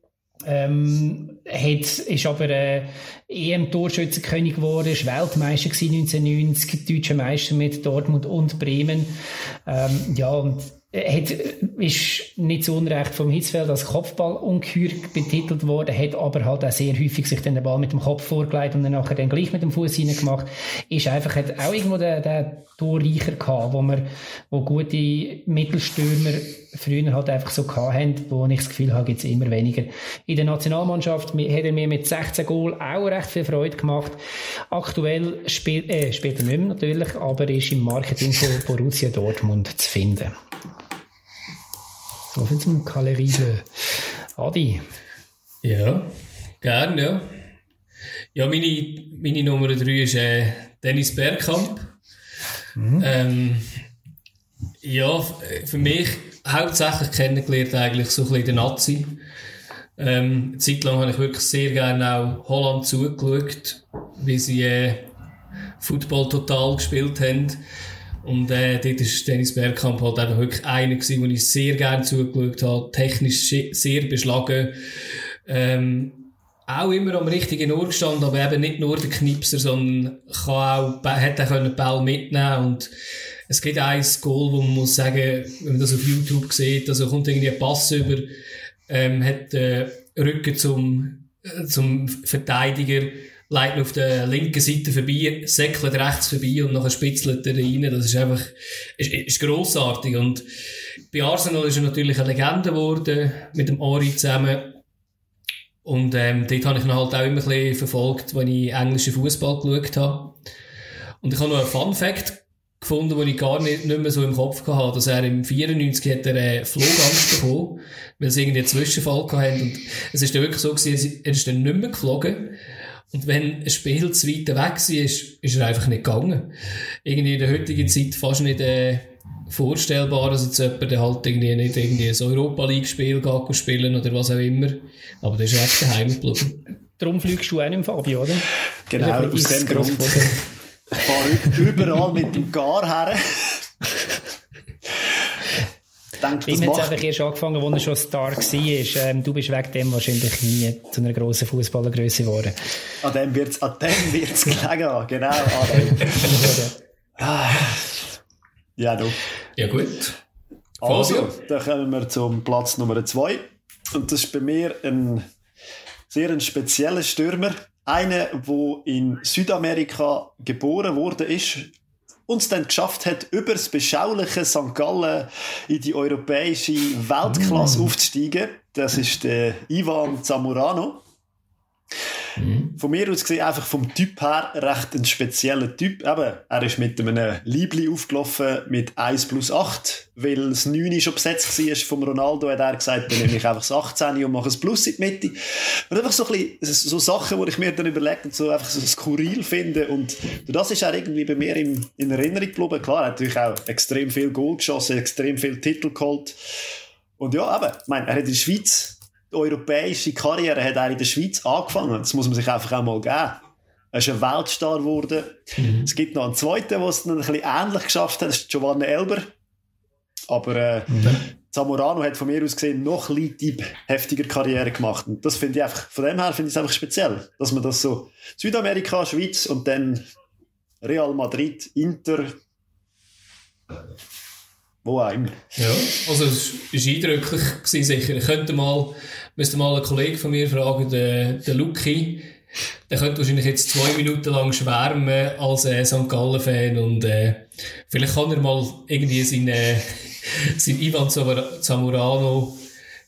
Ähm, hat, ist aber äh, EM-Torschützenkönig geworden, ist Weltmeister gewesen 1990, deutscher Meister mit Dortmund und Bremen. Ähm, ja, und hat, ist nicht zu Unrecht vom Hitzfeld als Kopfballungeheuer betitelt worden, hat aber halt auch sehr häufig sich den Ball mit dem Kopf vorgelegt und dann nachher dann gleich mit dem Fuß gemacht. Ist einfach, hat auch irgendwo den, den Torreicher gehabt, wo man, wo gute Mittelstürmer früher halt einfach so gehabt haben, wo ich das Gefühl habe, gibt es immer weniger. In der Nationalmannschaft hat er mir mit 16 Goal auch recht viel Freude gemacht. Aktuell spielt, äh, spielt er nicht mehr natürlich, aber ist im Marketing von Borussia Dortmund zu finden. Viel zum Kalle Riedel. Adi. Ja, gern, ja. Ja, meine, meine Nummer 3 ist äh, Dennis Bergkamp. Mhm. Ähm, ja, für mich hauptsächlich kennengelernt eigentlich so ein bisschen den Nazi. Ähm, Zeit lang habe ich wirklich sehr gerne auch Holland zugeschaut, wie sie äh, Football total gespielt haben. Und äh, dort ist Dennis Bergkamp halt einfach wirklich einer gewesen, wo ich sehr gerne zugeschaut habe, technisch sehr beschlagen. Ähm, auch immer am richtigen Ort gestanden, aber eben nicht nur der Knipser, sondern kann auch, hätte auch den Ball mitnehmen. Und es gibt ein Goal, wo man muss sagen, wenn man das auf YouTube sieht, also kommt irgendwie ein Pass über, ähm, hat äh, Rücken zum, äh, zum Verteidiger, leitet auf der linken Seite vorbei, säckelt rechts vorbei und nachher spitzelt er rein. Das ist einfach, ist, ist grossartig. Und bei Arsenal ist er natürlich eine Legende geworden, mit dem Ori zusammen. Und ähm, dort habe ich ihn halt auch immer ein bisschen verfolgt, wenn ich englischen Fußball geschaut habe. Und ich habe noch einen Fun Fact gefunden, den ich gar nicht, nicht mehr so im Kopf hatte, dass er im 94 hat er eine Flugangst bekommen, weil sie irgendwie einen Zwischenfall hatten. Und es ist dann wirklich so gewesen, er ist dann nicht mehr geflogen. Und wenn ein Spiel zu weit weg war, ist, ist er einfach nicht gegangen. Irgendwie in der heutigen Zeit fast nicht äh, vorstellbar, dass jetzt jemand halt irgendwie nicht irgendwie ein Europa League-Spiel geht spielen oder was auch immer. Aber das ist echt daheim geblieben. Darum fliegst du auch nicht, Fabio, oder? Genau, aus dem Grund. Ich fahre überall mit dem Gar her. Denke, Ihm hat es einfach erst angefangen, als er schon Star war. Ähm, du bist wegen dem wahrscheinlich nie zu einer grossen Fußballergröße geworden. An dem wird es an dem wird's gelegen genau an dem. Ah. ja, du. Ja, gut. Also, dann kommen wir zum Platz Nummer zwei. Und das ist bei mir ein sehr ein spezieller Stürmer. Einer, der in Südamerika geboren wurde, ist und es dann geschafft hat, über das beschauliche St. Gallen in die europäische Weltklasse mm. aufzusteigen. Das ist der Ivan Zamorano. Mhm. Von mir aus gesehen einfach vom Typ her recht ein spezieller Typ. Eben, er ist mit einem Liebli aufgelaufen mit 1 plus 8, weil das 9 schon besetzt war vom Ronaldo, hat er gesagt, dann nehme ich einfach das 18 und mache ein Plus in die Mitte. Und einfach so ein bisschen, so Sachen, wo ich mir dann überlege und so einfach so skurril finde und das ist auch irgendwie bei mir in, in Erinnerung geblieben. Klar, er hat natürlich auch extrem viel Goal geschossen, extrem viel Titel geholt. Und ja, eben, ich meine, er hat in der Schweiz die europäische Karriere hat er in der Schweiz angefangen. Das muss man sich einfach auch mal geben. Er ist ein Weltstar geworden. Mhm. Es gibt noch einen zweiten, der es dann ein bisschen ähnlich geschafft hat. Das ist Giovanni Elber. Aber äh, mhm. Zamorano hat von mir aus gesehen noch ein bisschen heftiger Karriere gemacht. Und das finde ich einfach, von dem her finde ich es einfach speziell, dass man das so Südamerika, Schweiz und dann Real Madrid, Inter, wo auch immer. Ja, also es war eindrücklich gewesen, sicher. Ich könnte mal müsste mal einen Kollegen von mir fragen, den, den Luki. Der könnte wahrscheinlich jetzt zwei Minuten lang schwärmen als äh, St. Gallen-Fan und äh, vielleicht kann er mal irgendwie seine, äh, sein Ivan Zamorano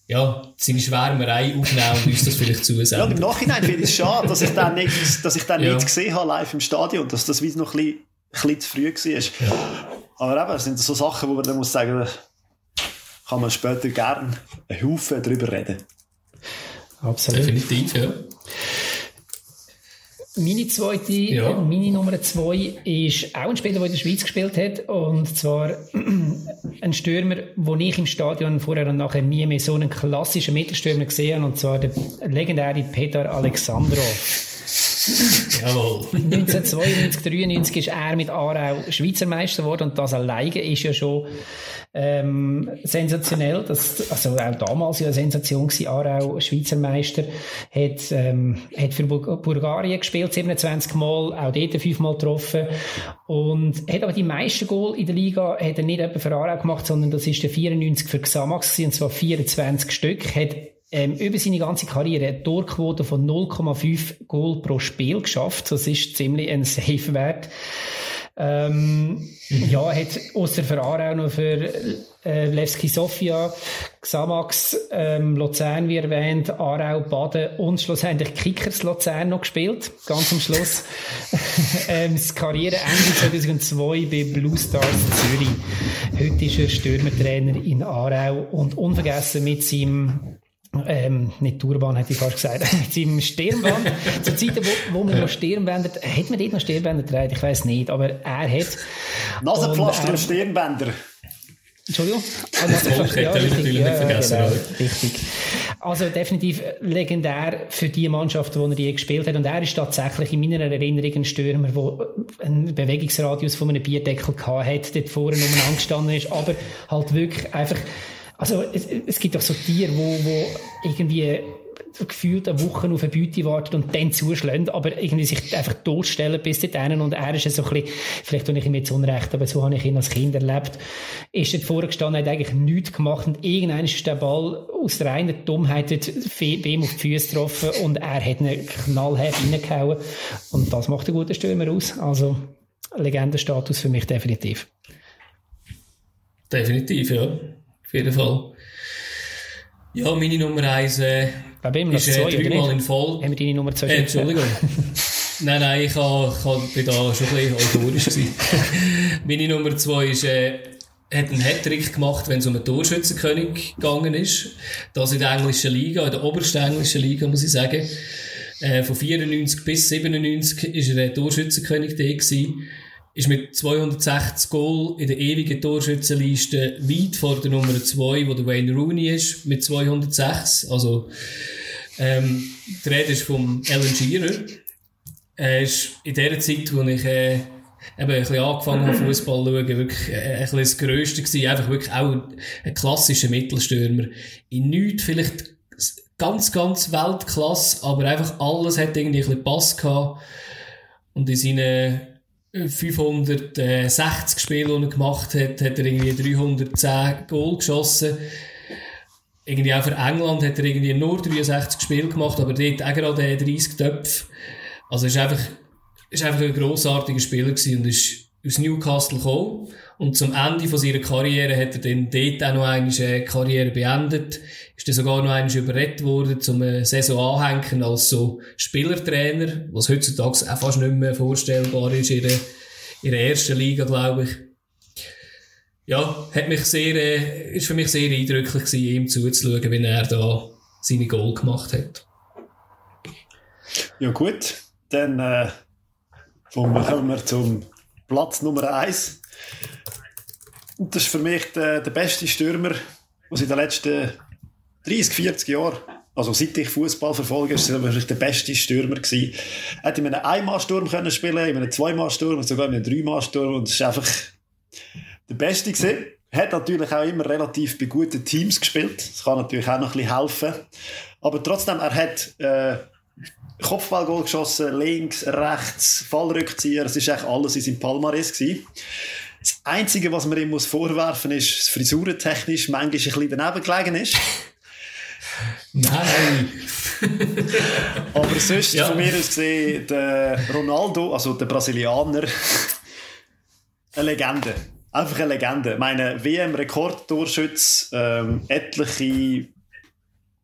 ja, seine Schwärmerei aufnehmen und uns das vielleicht zusenden. Ja, im Nachhinein finde ich es schade, dass ich dann nicht, dass ich dann ja. nicht gesehen habe live im Stadion, dass das wie noch ein bisschen, ein bisschen zu früh war. Ja. Aber eben, es sind so Sachen, wo man dann muss sagen, kann man später gerne einen Haufen darüber reden. Absolut. Definitiv, ja. Meine zweite, ja. meine Nummer zwei ist auch ein Spieler, der in der Schweiz gespielt hat. Und zwar ein Stürmer, den ich im Stadion vorher und nachher nie mehr so einen klassischen Mittelstürmer gesehen habe. Und zwar der legendäre Peter Alexandrov. Jawohl. 1992, 93 ist er mit Aarau Schweizer Meister geworden und das alleine ist ja schon ähm, sensationell. Das, also auch damals ja eine Sensation gewesen. Aarau Schweizer Meister hat, ähm, hat für Bulgarien gespielt, 27 Mal, auch dort fünfmal getroffen und hat aber die meisten Goal in der Liga hat er nicht etwa für Aarau gemacht, sondern das ist der 94 für Xamax und zwar 24 Stück. Hat ähm, über seine ganze Karriere eine Torquote von 0,5 Goal pro Spiel geschafft. Das ist ziemlich ein Safe-Wert. Ähm, mhm. Ja, hat außer für Aarau noch für äh, Levski Sofia, Xamax, ähm, Luzern, wie erwähnt, Aarau, Baden und schlussendlich Kickers Luzern noch gespielt, ganz am Schluss. ähm, das Karriereende 2002 bei Blue Stars Zürich. Heute ist er Stürmertrainer in Aarau und unvergessen mit seinem ähm, nicht Turban, hätte ich fast gesagt, mit seinem Stirnband. Zu Zeiten, wo, wo man noch Stirnbänder, hat man dort noch Stirnbänder getragen? Ich weiß nicht, aber er hat. Nasenpflaster und, und Stirnbänder. Entschuldigung? Nasenpflaster, ja, richtig, ja, genau, richtig. Also definitiv legendär für die Mannschaft, die er je gespielt hat. Und er ist tatsächlich in meiner Erinnerung ein Stürmer, der einen Bewegungsradius von einem Bierdeckel hat, dort vorne umeinander gestanden ist, aber halt wirklich einfach, also es, es gibt doch so Tiere, wo, wo irgendwie gefühlt eine Woche auf eine Beute wartet und dann zuschlägt, aber irgendwie sich einfach totstellen bis dahin und er ist so ein bisschen, vielleicht tue ich ihm jetzt Unrecht, aber so habe ich ihn als Kind erlebt, ist dort vorgestanden, hat eigentlich nichts gemacht und irgendwann ist der Ball aus der reinen Dummheit ihm auf die Füße getroffen und er hat einen knallhart reingehauen und das macht einen guten Stürmer aus, also Legendenstatus für mich definitiv. Definitiv, ja. Auf jeden Fall. Ja, meine Nummer 1 äh, ist äh, dreimal in Folge. Haben wir deine Nummer 2 äh, Entschuldigung. nein, nein, ich, war da schon ein bisschen euphorisch Meine Nummer 2 ist, äh, hat einen Hattrick gemacht, wenn es um einen Torschützenkönig gegangen ist. Das in der englischen Liga, in der obersten englischen Liga, muss ich sagen. Äh, von 94 bis 97 ist er der Torschützenkönig da gewesen ist mit 260 Goal in der ewigen Torschützenliste weit vor der Nummer 2, wo der Wayne Rooney ist, mit 206. Also, ähm, die Rede ist vom Alan Shearer. Er ist in der Zeit, wo ich, äh, eben ein bisschen angefangen habe, Fußball zu schauen, wirklich äh, ein bisschen das Grösste gewesen. Einfach wirklich auch ein klassischer Mittelstürmer. In nichts vielleicht ganz, ganz Weltklasse, aber einfach alles hat irgendwie ein bisschen Pass gehabt. Und in seinen 560 Spiele, die er gemacht hat, hat er irgendwie 310 Goal geschossen. Irgendwie auch für England hat er irgendwie nur 63 Spiele gemacht, aber dort auch gerade 30 Töpfe. Also ist einfach, ist einfach ein grossartiger Spieler gewesen und ist aus Newcastle gekommen. Und zum Ende von seiner Karriere hat er dann dort auch noch eine Karriere beendet. Ist dann sogar noch einmal überredet worden, zum eine Saison anhängen als so Spielertrainer, was heutzutage auch fast nicht mehr vorstellbar ist in der, in der ersten Liga, glaube ich. Ja, hat mich sehr, äh, ist für mich sehr eindrücklich gewesen, ihm zuzuschauen, wenn er da seine Goal gemacht hat. Ja gut, dann äh, kommen wir zum Platz Nummer 1. Und das ist für mich der, der beste Stürmer, es in den letzten 30, 40 Jahren, also seit ich Fußball verfolge, ist er wirklich der beste Stürmer gewesen. Er hat in einem Einmalsturm können spielen, in einem Zweimalsturm und sogar in einem Dreimalsturm und es ist einfach der Beste gewesen. Hat natürlich auch immer relativ bei guten Teams gespielt. Das kann natürlich auch noch ein bisschen helfen. Aber trotzdem, er hat äh, Kopfballgoal geschossen, links, rechts, Fallrückzieher. Es war eigentlich alles in seinem Palmares. Gewesen. Das Einzige, was man ihm muss vorwerfen muss, ist, dass frisurentechnisch manchmal ein bisschen daneben gelegen ist. Nein! Aber sonst ja. von mir aus gesehen, der Ronaldo, also der Brasilianer, eine Legende. Einfach eine Legende. Meine WM-Rekordtorschütz, ähm, etliche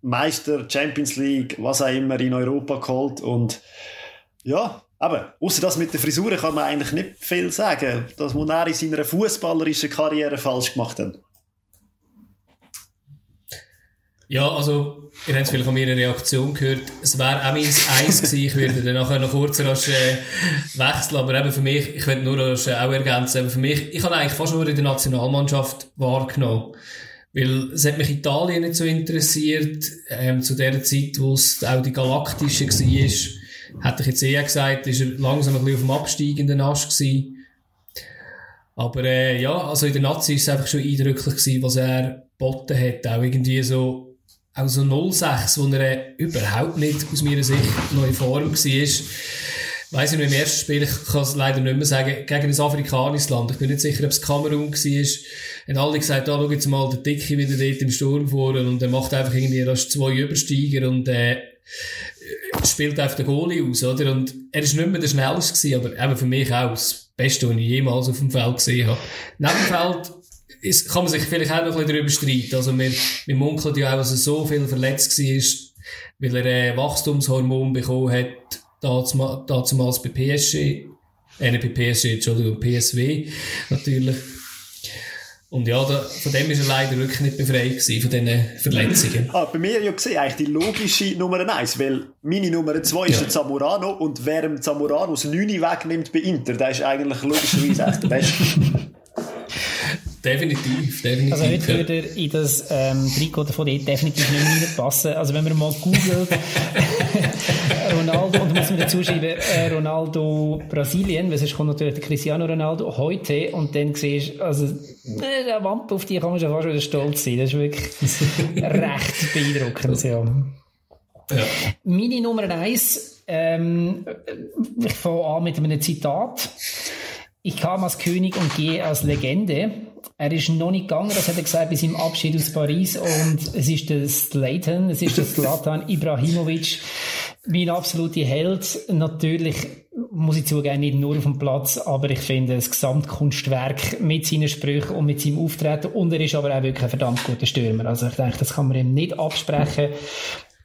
Meister, Champions League, was auch immer in Europa geholt und ja, aber außer das mit der Frisur kann man eigentlich nicht viel sagen, dass man in seiner fußballerischen Karriere falsch gemacht hat. Ja, also, ihr habt vielleicht von mir eine Reaktion gehört. Es wäre auch meins Eis gewesen. Ich würde dann nachher noch kurz rasch, äh, wechseln. Aber eben für mich, ich würde nur rasch, äh, auch ergänzen, aber für mich, ich habe eigentlich fast nur in der Nationalmannschaft wahrgenommen. Weil es hat mich Italien nicht so interessiert, ähm, zu der Zeit, wo es auch die Galaktische war. Hätte ich jetzt eher gesagt, ist er langsam ein bisschen auf dem absteigenden Ast gewesen. Aber äh, ja, also in der Nazi ist es einfach schon eindrücklich gewesen, was er geboten hat. Auch irgendwie so auch so 06, wo er überhaupt nicht aus meiner Sicht noch in Form war. Weiss ich noch im ersten Spiel, ich kann es leider nicht mehr sagen, gegen ein afrikanisches Land. Ich bin nicht sicher, ob es Kamerun war. Haben alle gesagt, da ah, schau jetzt mal der Dicke wieder dort im Sturm vor und er macht einfach irgendwie erst zwei Übersteiger und, äh, spielt einfach den Goalie aus, oder? Und er ist nicht mehr der schnellste gewesen, aber eben für mich auch das Beste, was ich jemals auf dem Feld gesehen habe. Neben dem Feld ist, kann man sich vielleicht auch noch ein bisschen darüber streiten. Also, wir, wir munkeln ja auch, dass er so viel verletzt war, weil er äh, Wachstumshormon bekommen hat, damals bei PSG, äh, nicht bei PSG, Entschuldigung, PSW, natürlich. Und ja, da, von dem ist er leider wirklich nicht befreit gewesen, von diesen Verletzungen. Ah, bei mir ja gesehen, eigentlich die logische Nummer 1, weil meine Nummer 2 ist ja. der Zamorano und wer dem Zamorano das 9 wegnimmt bei Inter, der ist eigentlich logischerweise echt der Beste. Definitiv, definitiv. Also heute würde er in das ähm, Trikot von dort definitiv nicht mehr reinpassen. Also wenn man mal googelt, Ronaldo, und muss man dazu schreiben, äh, Ronaldo Brasilien, weil sonst kommt natürlich der Cristiano Ronaldo heute und dann siehst du, also äh, der Wampe, auf die kann man schon fast wieder stolz sein. Das ist wirklich recht beeindruckend, ja. ja. Meine Nummer eins, ähm, ich fange an mit einem Zitat. Ich kam als König und gehe als Legende. Er ist noch nicht gegangen, das hat er gesagt, bis im Abschied aus Paris. Und es ist der Slayton, es ist der Zlatan Ibrahimovic, mein absoluter Held. Natürlich muss ich zugeben, nicht nur auf dem Platz, aber ich finde das Gesamtkunstwerk mit seinen Sprüchen und mit seinem Auftreten. Und er ist aber auch wirklich ein verdammt guter Stürmer. Also ich denke, das kann man ihm nicht absprechen.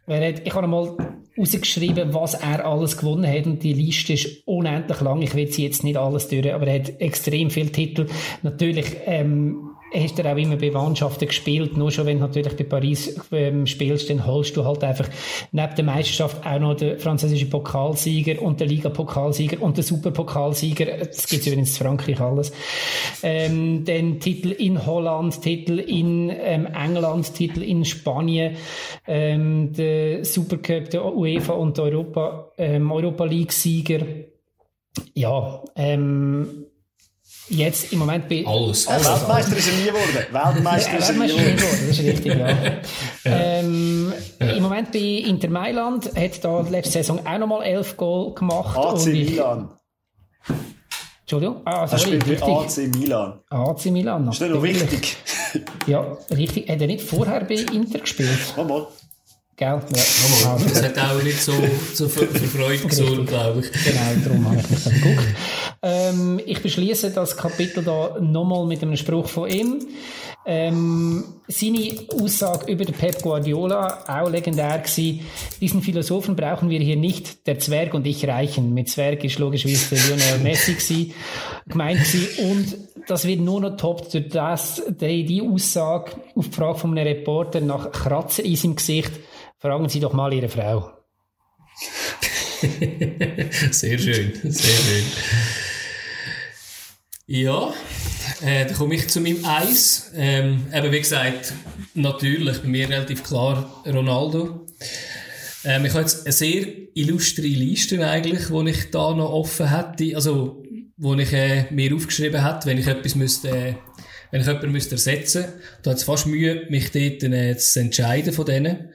Ich habe mal rausgeschrieben, was er alles gewonnen hat und die Liste ist unendlich lang. Ich will sie jetzt nicht alles durch, aber er hat extrem viele Titel. Natürlich ähm, hast du auch immer bei Mannschaften gespielt. Nur schon, wenn du natürlich bei Paris ähm, spielst, dann holst du halt einfach neben der Meisterschaft auch noch den französischen Pokalsieger und den Liga-Pokalsieger und den Superpokalsieger. Das gibt es übrigens in Frankreich alles. Ähm, dann Titel in Holland, Titel in ähm, England, Titel in Spanien, ähm, der Supercup, der UEFA und der Europa, ähm, Europa League-Sieger. Ja, ähm, Jetzt im Moment bei. Alles. alles Weltmeister ist er nie geworden. Weltmeister ist er nie geworden. Das ist richtig, ja. ja. Ähm, ja. Im Moment bei Inter Mailand hat da letzte Saison auch nochmal elf Goal gemacht. AC Milan. Entschuldigung? Ah, sorry, das spielt bei AC Milan. AC Milan. Ist das noch wichtig? ja, richtig. Hat er nicht vorher bei Inter gespielt? Mal, mal. Gell? Ja. das hat auch nicht so, so für, für Freude gesorgt, glaube ich. Genau, darum habe ich mich dann geguckt. Ähm, ich beschließe das Kapitel da nochmal mit einem Spruch von ihm. Ähm, seine Aussage über den Pep Guardiola, auch legendär gewesen. Diesen Philosophen brauchen wir hier nicht. Der Zwerg und ich reichen. Mit Zwerg ist logischerweise Lionel Messi gewesen, gemeint gewesen. Und das wird nur noch toppt durch das, die, die Aussage auf die Frage von einem Reporter nach Kratzer in seinem Gesicht. Fragen Sie doch mal Ihre Frau. sehr schön, sehr schön. Ja, äh, dann komme ich zu meinem Eis. Ähm, eben wie gesagt, natürlich bei mir relativ klar Ronaldo. Ähm, ich habe jetzt eine sehr illustre Liste eigentlich, die ich da noch offen hätte, also wo ich äh, mir aufgeschrieben hätte, wenn ich etwas müsste, äh, wenn ich jemanden müsste ersetzen. Da hat es fast Mühe, mich dort äh, zu entscheiden von denen.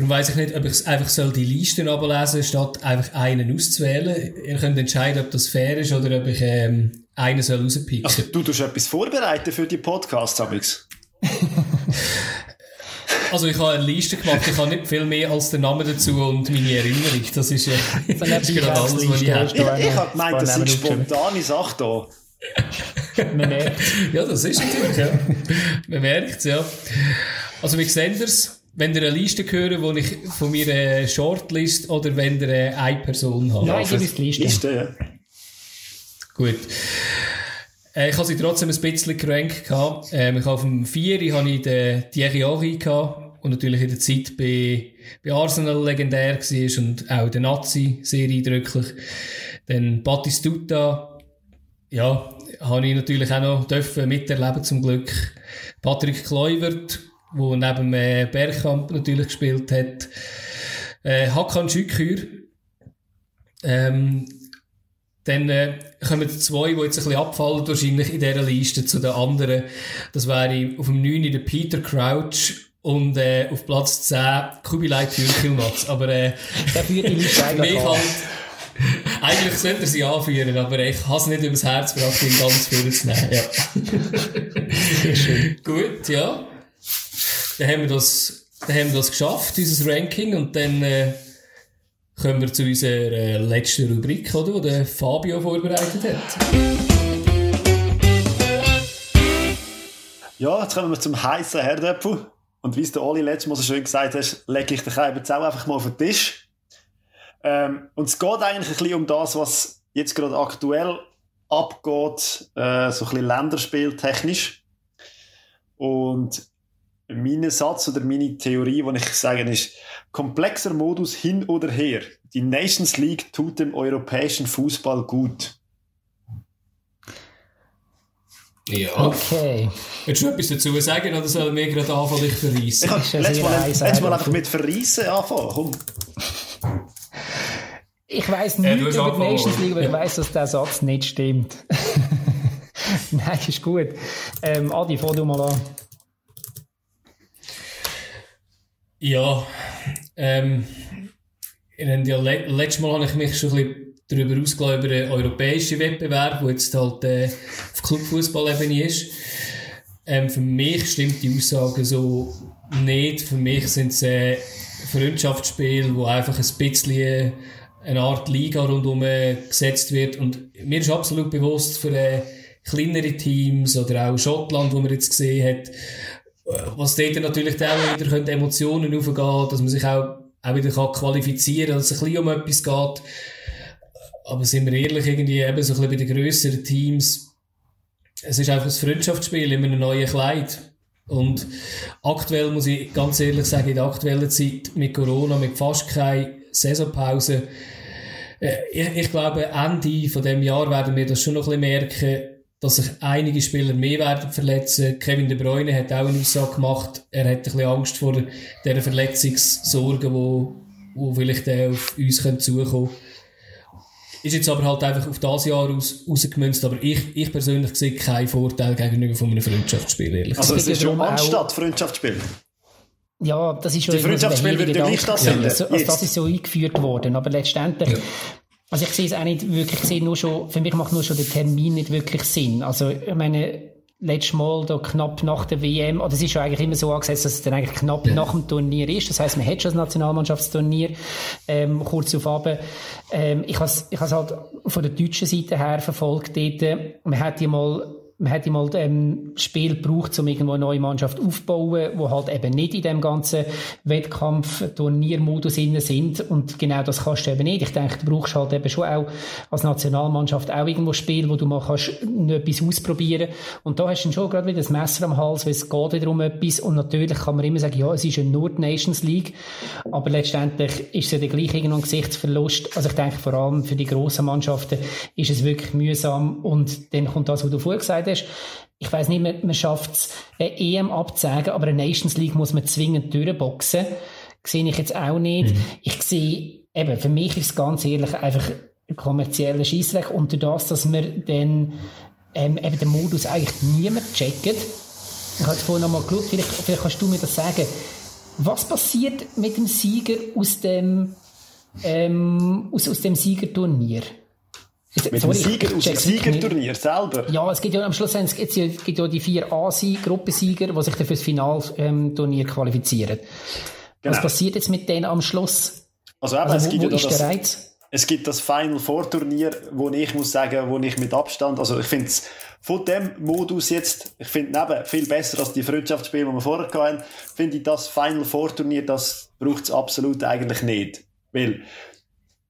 Darum weiss ich nicht, ob ich einfach soll die Listen ablesen statt einfach einen auszuwählen. Ihr könnt entscheiden, ob das fair ist oder ob ich ähm, einen soll rauspicken. Also, du tust etwas vorbereiten für die Podcasts, Alex? Also ich habe eine Liste gemacht, ich habe nicht viel mehr als den Namen dazu und meine Erinnerung. Das ist, äh, das ist gerade alles, was ich habe. Ich, ich habe gemeint, das sind spontane Sachen da. Man merkt Ja, das ist natürlich, ja. Man merkt es, ja. Also wie seht ihr es? Wenn ihr eine Liste hören, wo ich von mir eine Shortlist oder wenn ihr äh, eine Person habt? Nein, ich habe die Liste. Liste ja. Gut. Äh, ich habe sie trotzdem ein bisschen gerankt gehabt. Ähm, ich habe auf dem 4 habe ich den Thierry Henry gehabt und natürlich in der Zeit bei, bei Arsenal legendär war und auch der Nazi sehr eindrücklich. Dann Batistuta, ja, habe ich natürlich auch noch dürfen miterleben zum Glück. Patrick Kluivert, wo neben äh, Bergkamp natürlich gespielt hat. Äh, Hakan Schükür. Ähm, dann äh, kommen zwei, die jetzt ein bisschen abfallen wahrscheinlich in dieser Liste zu den anderen. Das wäre auf dem 9. der Peter Crouch und äh, auf Platz 10 Kubilai Türkilmatz. Aber äh, die eigentlich halt, Eigentlich sollte er sie anführen, aber ich habe es nicht übers Herz gebracht, ihn ganz viel zu nehmen. Ja. Gut, ja dann haben wir das, dann haben wir das geschafft, dieses Ranking, und dann äh, kommen wir zu unserer äh, letzten Rubrik, oder, die Fabio vorbereitet hat. Ja, jetzt kommen wir zum heißen Herdöpfel. Und wie es der Oli letztes Mal so schön gesagt hat, lege ich den Kai jetzt auch einfach mal auf den Tisch. Ähm, und es geht eigentlich ein bisschen um das, was jetzt gerade aktuell abgeht, äh, so ein bisschen länderspieltechnisch. Und mein Satz oder meine Theorie, die ich sage, ist, komplexer Modus hin oder her. Die Nations League tut dem europäischen Fußball gut. Ja. Okay. Willst du etwas dazu sagen oder sollen wir gerade anfangen, dich verreissen? Ich kann Ist ja letztes Mal, letztes Mal einfach mit Verreissen anfangen. Komm. Ich weiss Ja, nichts du hast über die. Nations League, aber ich Ja. weiss, dass der Satz nicht stimmt. Nein, ist gut. Ähm, Adi, fang du mal an. Ja, ähm, ja, le letztes Mal habe ich mich schon ein bisschen darüber ausgelassen, über den europäischen Wettbewerb, der jetzt halt äh, auf Clubfußball-Ebene ist. Ähm, für mich stimmt die Aussage so nicht. Für mich sind es äh, Freundschaftsspiele, wo einfach ein bisschen eine Art Liga rundherum äh, gesetzt wird. Und mir ist absolut bewusst, für äh, kleinere Teams oder auch Schottland, wo man jetzt gesehen hat, was dort natürlich auch wieder können Emotionen aufgehen, dass man sich auch, auch wieder kann qualifizieren kann, dass es ein bisschen um etwas geht. Aber sind wir ehrlich, irgendwie eben so ein bisschen bei den grösseren Teams, es ist einfach ein Freundschaftsspiel in einem neuen Kleid. Und aktuell muss ich ganz ehrlich sagen, in der aktuellen Zeit mit Corona, mit fast keine Saisonpause, äh, ich, ich glaube, Ende von dem Jahr werden wir das schon noch ein bisschen merken, dass sich einige Spieler mehr werden verletzen. Kevin De Bruyne hat auch eine Aussage gemacht, er hat ein bisschen Angst vor der Verletzungssorgen, wo, wo vielleicht äh, auf uns können zukommen Ist jetzt aber halt einfach auf das Jahr aus, rausgemünzt, aber ich, ich persönlich sehe keinen Vorteil gegenüber von einem Freundschaftsspiel, ehrlich Also Es ist ja schon anstatt Freundschaftsspiel. Ja, das ist schon Die der würden heilige gleich Gedanke. stattfinden. Also, also das ist so eingeführt worden, aber letztendlich, also ich sehe es auch nicht wirklich, ich sehe nur schon, für mich macht nur schon der Termin nicht wirklich Sinn. Also ich meine, letztes Mal da knapp nach der WM, oder es ist ja eigentlich immer so angesetzt, dass es dann eigentlich knapp nach dem Turnier ist. Das heißt, man hat schon das Nationalmannschaftsturnier ähm, kurz auf Abend. Ähm, ich habe es ich has halt von der deutschen Seite her verfolgt dort. Man hätte mal man hätte mal ähm, Spiel gebraucht, um irgendwo eine neue Mannschaft aufzubauen, wo halt eben nicht in dem ganzen Wettkampf-Turniermodus innen sind. Und genau das kannst du eben nicht. Ich denke, du brauchst halt eben schon auch als Nationalmannschaft auch irgendwo Spiel, wo du mal kannst noch etwas ausprobieren. Und da hast du dann schon gerade wieder das Messer am Hals, weil es geht wieder um etwas. Und natürlich kann man immer sagen, ja, es ist ja nur die Nations League. Aber letztendlich ist es ja dann gleich irgendwo ein Gesichtsverlust. Also ich denke, vor allem für die grossen Mannschaften ist es wirklich mühsam. Und dann kommt das, was du vorher gesagt hast. Ich weiss nicht, man, man schafft es, eine EM abzusagen, aber eine Nations League muss man zwingend durchboxen. Sehe ich jetzt auch nicht. Ich sehe, eben, für mich ist es ganz ehrlich einfach ein kommerzieller Scheissdreck. Und durch das, dass wir dann ähm, eben den Modus eigentlich niemand checkt. Ich habe jetzt vorhin noch mal geschaut, vielleicht, vielleicht kannst du mir das sagen. Was passiert mit dem Sieger aus dem, ähm, aus, aus dem Siegerturnier? Mit sorry, dem Sieger aus dem. Siegerturnier selber. Ja, es gibt ja am Schluss es gibt ja, es gibt ja die vier A-Gruppensieger, die sich dann fürs Finalturnier qualifizieren. Was Genau. passiert jetzt mit denen am Schluss? Also eben, Also, es wo, gibt wo ja ist der das, Reiz? es gibt das Final Four Turnier, wo ich muss sagen, wo ich mit Abstand, also ich finde es von dem Modus jetzt, ich finde neben viel besser als die Freundschaftsspiele, die wir vorher hatten, finde ich das Final Four Turnier, das braucht es absolut eigentlich nicht. Weil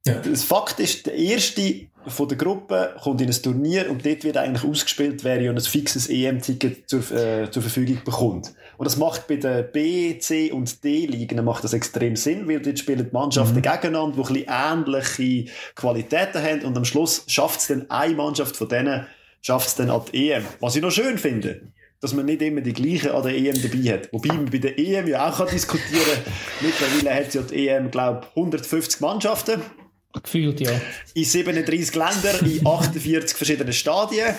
Ja. das Fakt ist, der erste von der Gruppe kommt in ein Turnier und dort wird eigentlich ausgespielt, wer ja ein fixes EM-Ticket zur, äh, zur Verfügung bekommt. Und das macht bei den B, C und D-Ligen macht das extrem Sinn, weil dort spielen die Mannschaften gegeneinander, die ein bisschen ähnliche Qualitäten haben und am Schluss schafft es dann eine Mannschaft von denen, schafft es dann an die EM. Was ich noch schön finde, dass man nicht immer die gleichen an der EM dabei hat. Wobei man bei der EM ja auch kann diskutieren kann. Mittlerweile hat ja die EM, glaube ich, 150 Mannschaften Gefühlt, ja. in 37 Ländern, in 48 verschiedenen Stadien.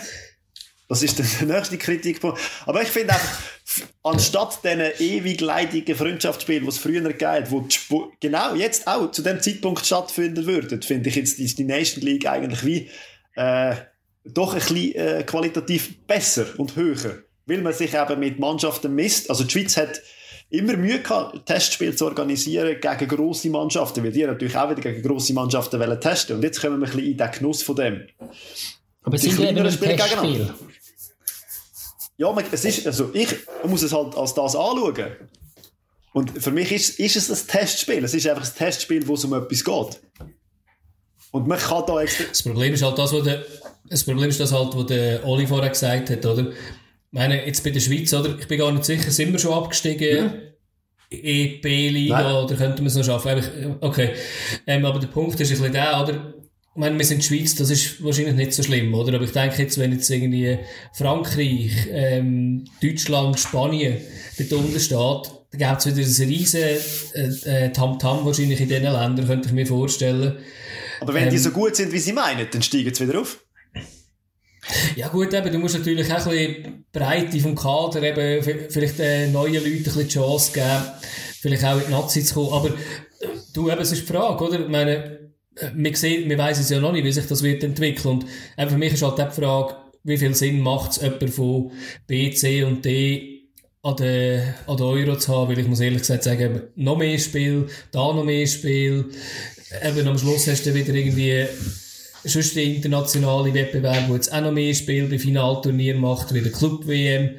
Das ist der nächste Kritikpunkt. Aber ich finde einfach, f- anstatt diesen ewig leidigen Freundschaftsspielen, die es früher gab, wo genau jetzt auch zu dem Zeitpunkt stattfinden würden, finde ich jetzt die, die Nation League eigentlich wie äh, doch ein bisschen äh, qualitativ besser und höher. Weil man sich eben mit Mannschaften misst. Also die Schweiz hat immer Mühe gehabt, Testspiele zu organisieren gegen grosse Mannschaften, weil die natürlich auch wieder gegen grosse Mannschaften wollen testen. Und jetzt kommen wir ein bisschen in den Genuss von dem. Aber es sind kleineren Testspiel. gegeneinander. Ja, man, es ist, also ich muss es halt als das anschauen. Und für mich ist, ist es ein Testspiel. Es ist einfach ein Testspiel, wo es um etwas geht. Und man kann da extra... Das Problem ist halt das, was der, das Problem ist das halt, was der Oli vorher gesagt hat, oder? Ich meine, jetzt bei der Schweiz, oder? Ich bin gar nicht sicher, sind wir schon abgestiegen? EP-Liga, Nein. oder könnten wir es noch schaffen? Einfach, Okay. Ähm, aber der Punkt ist ein bisschen der, oder? ich meine, wir sind in der Schweiz, das ist wahrscheinlich nicht so schlimm, oder? Aber ich denke jetzt, wenn jetzt irgendwie Frankreich, ähm, Deutschland, Spanien dort unten steht, dann gäbe es wieder ein riesen äh, äh, Tamtam wahrscheinlich in diesen Ländern, könnte ich mir vorstellen. Aber wenn ähm, die so gut sind, wie sie meinen, dann steigen sie wieder auf. Ja gut, eben, du musst natürlich auch ein bisschen Breite vom Kader, eben, vielleicht äh, neuen Leuten ein bisschen die Chance geben, vielleicht auch in die Nazi zu kommen. Aber äh, du, eben, es ist die Frage, oder? Ich meine, wir sehen, wir weiss es ja noch nicht, wie sich das wird entwickeln. Und eben für mich ist halt die Frage, wie viel Sinn macht es, jemanden von B, C und D an der, an der Euro zu haben, weil ich muss ehrlich gesagt sagen, noch mehr Spiel, da noch mehr Spiel, eben am Schluss hast du wieder irgendwie sonst der internationale Wettbewerb, wo jetzt auch noch mehr Spiel bei Finalturnier macht, wie der Club-WM.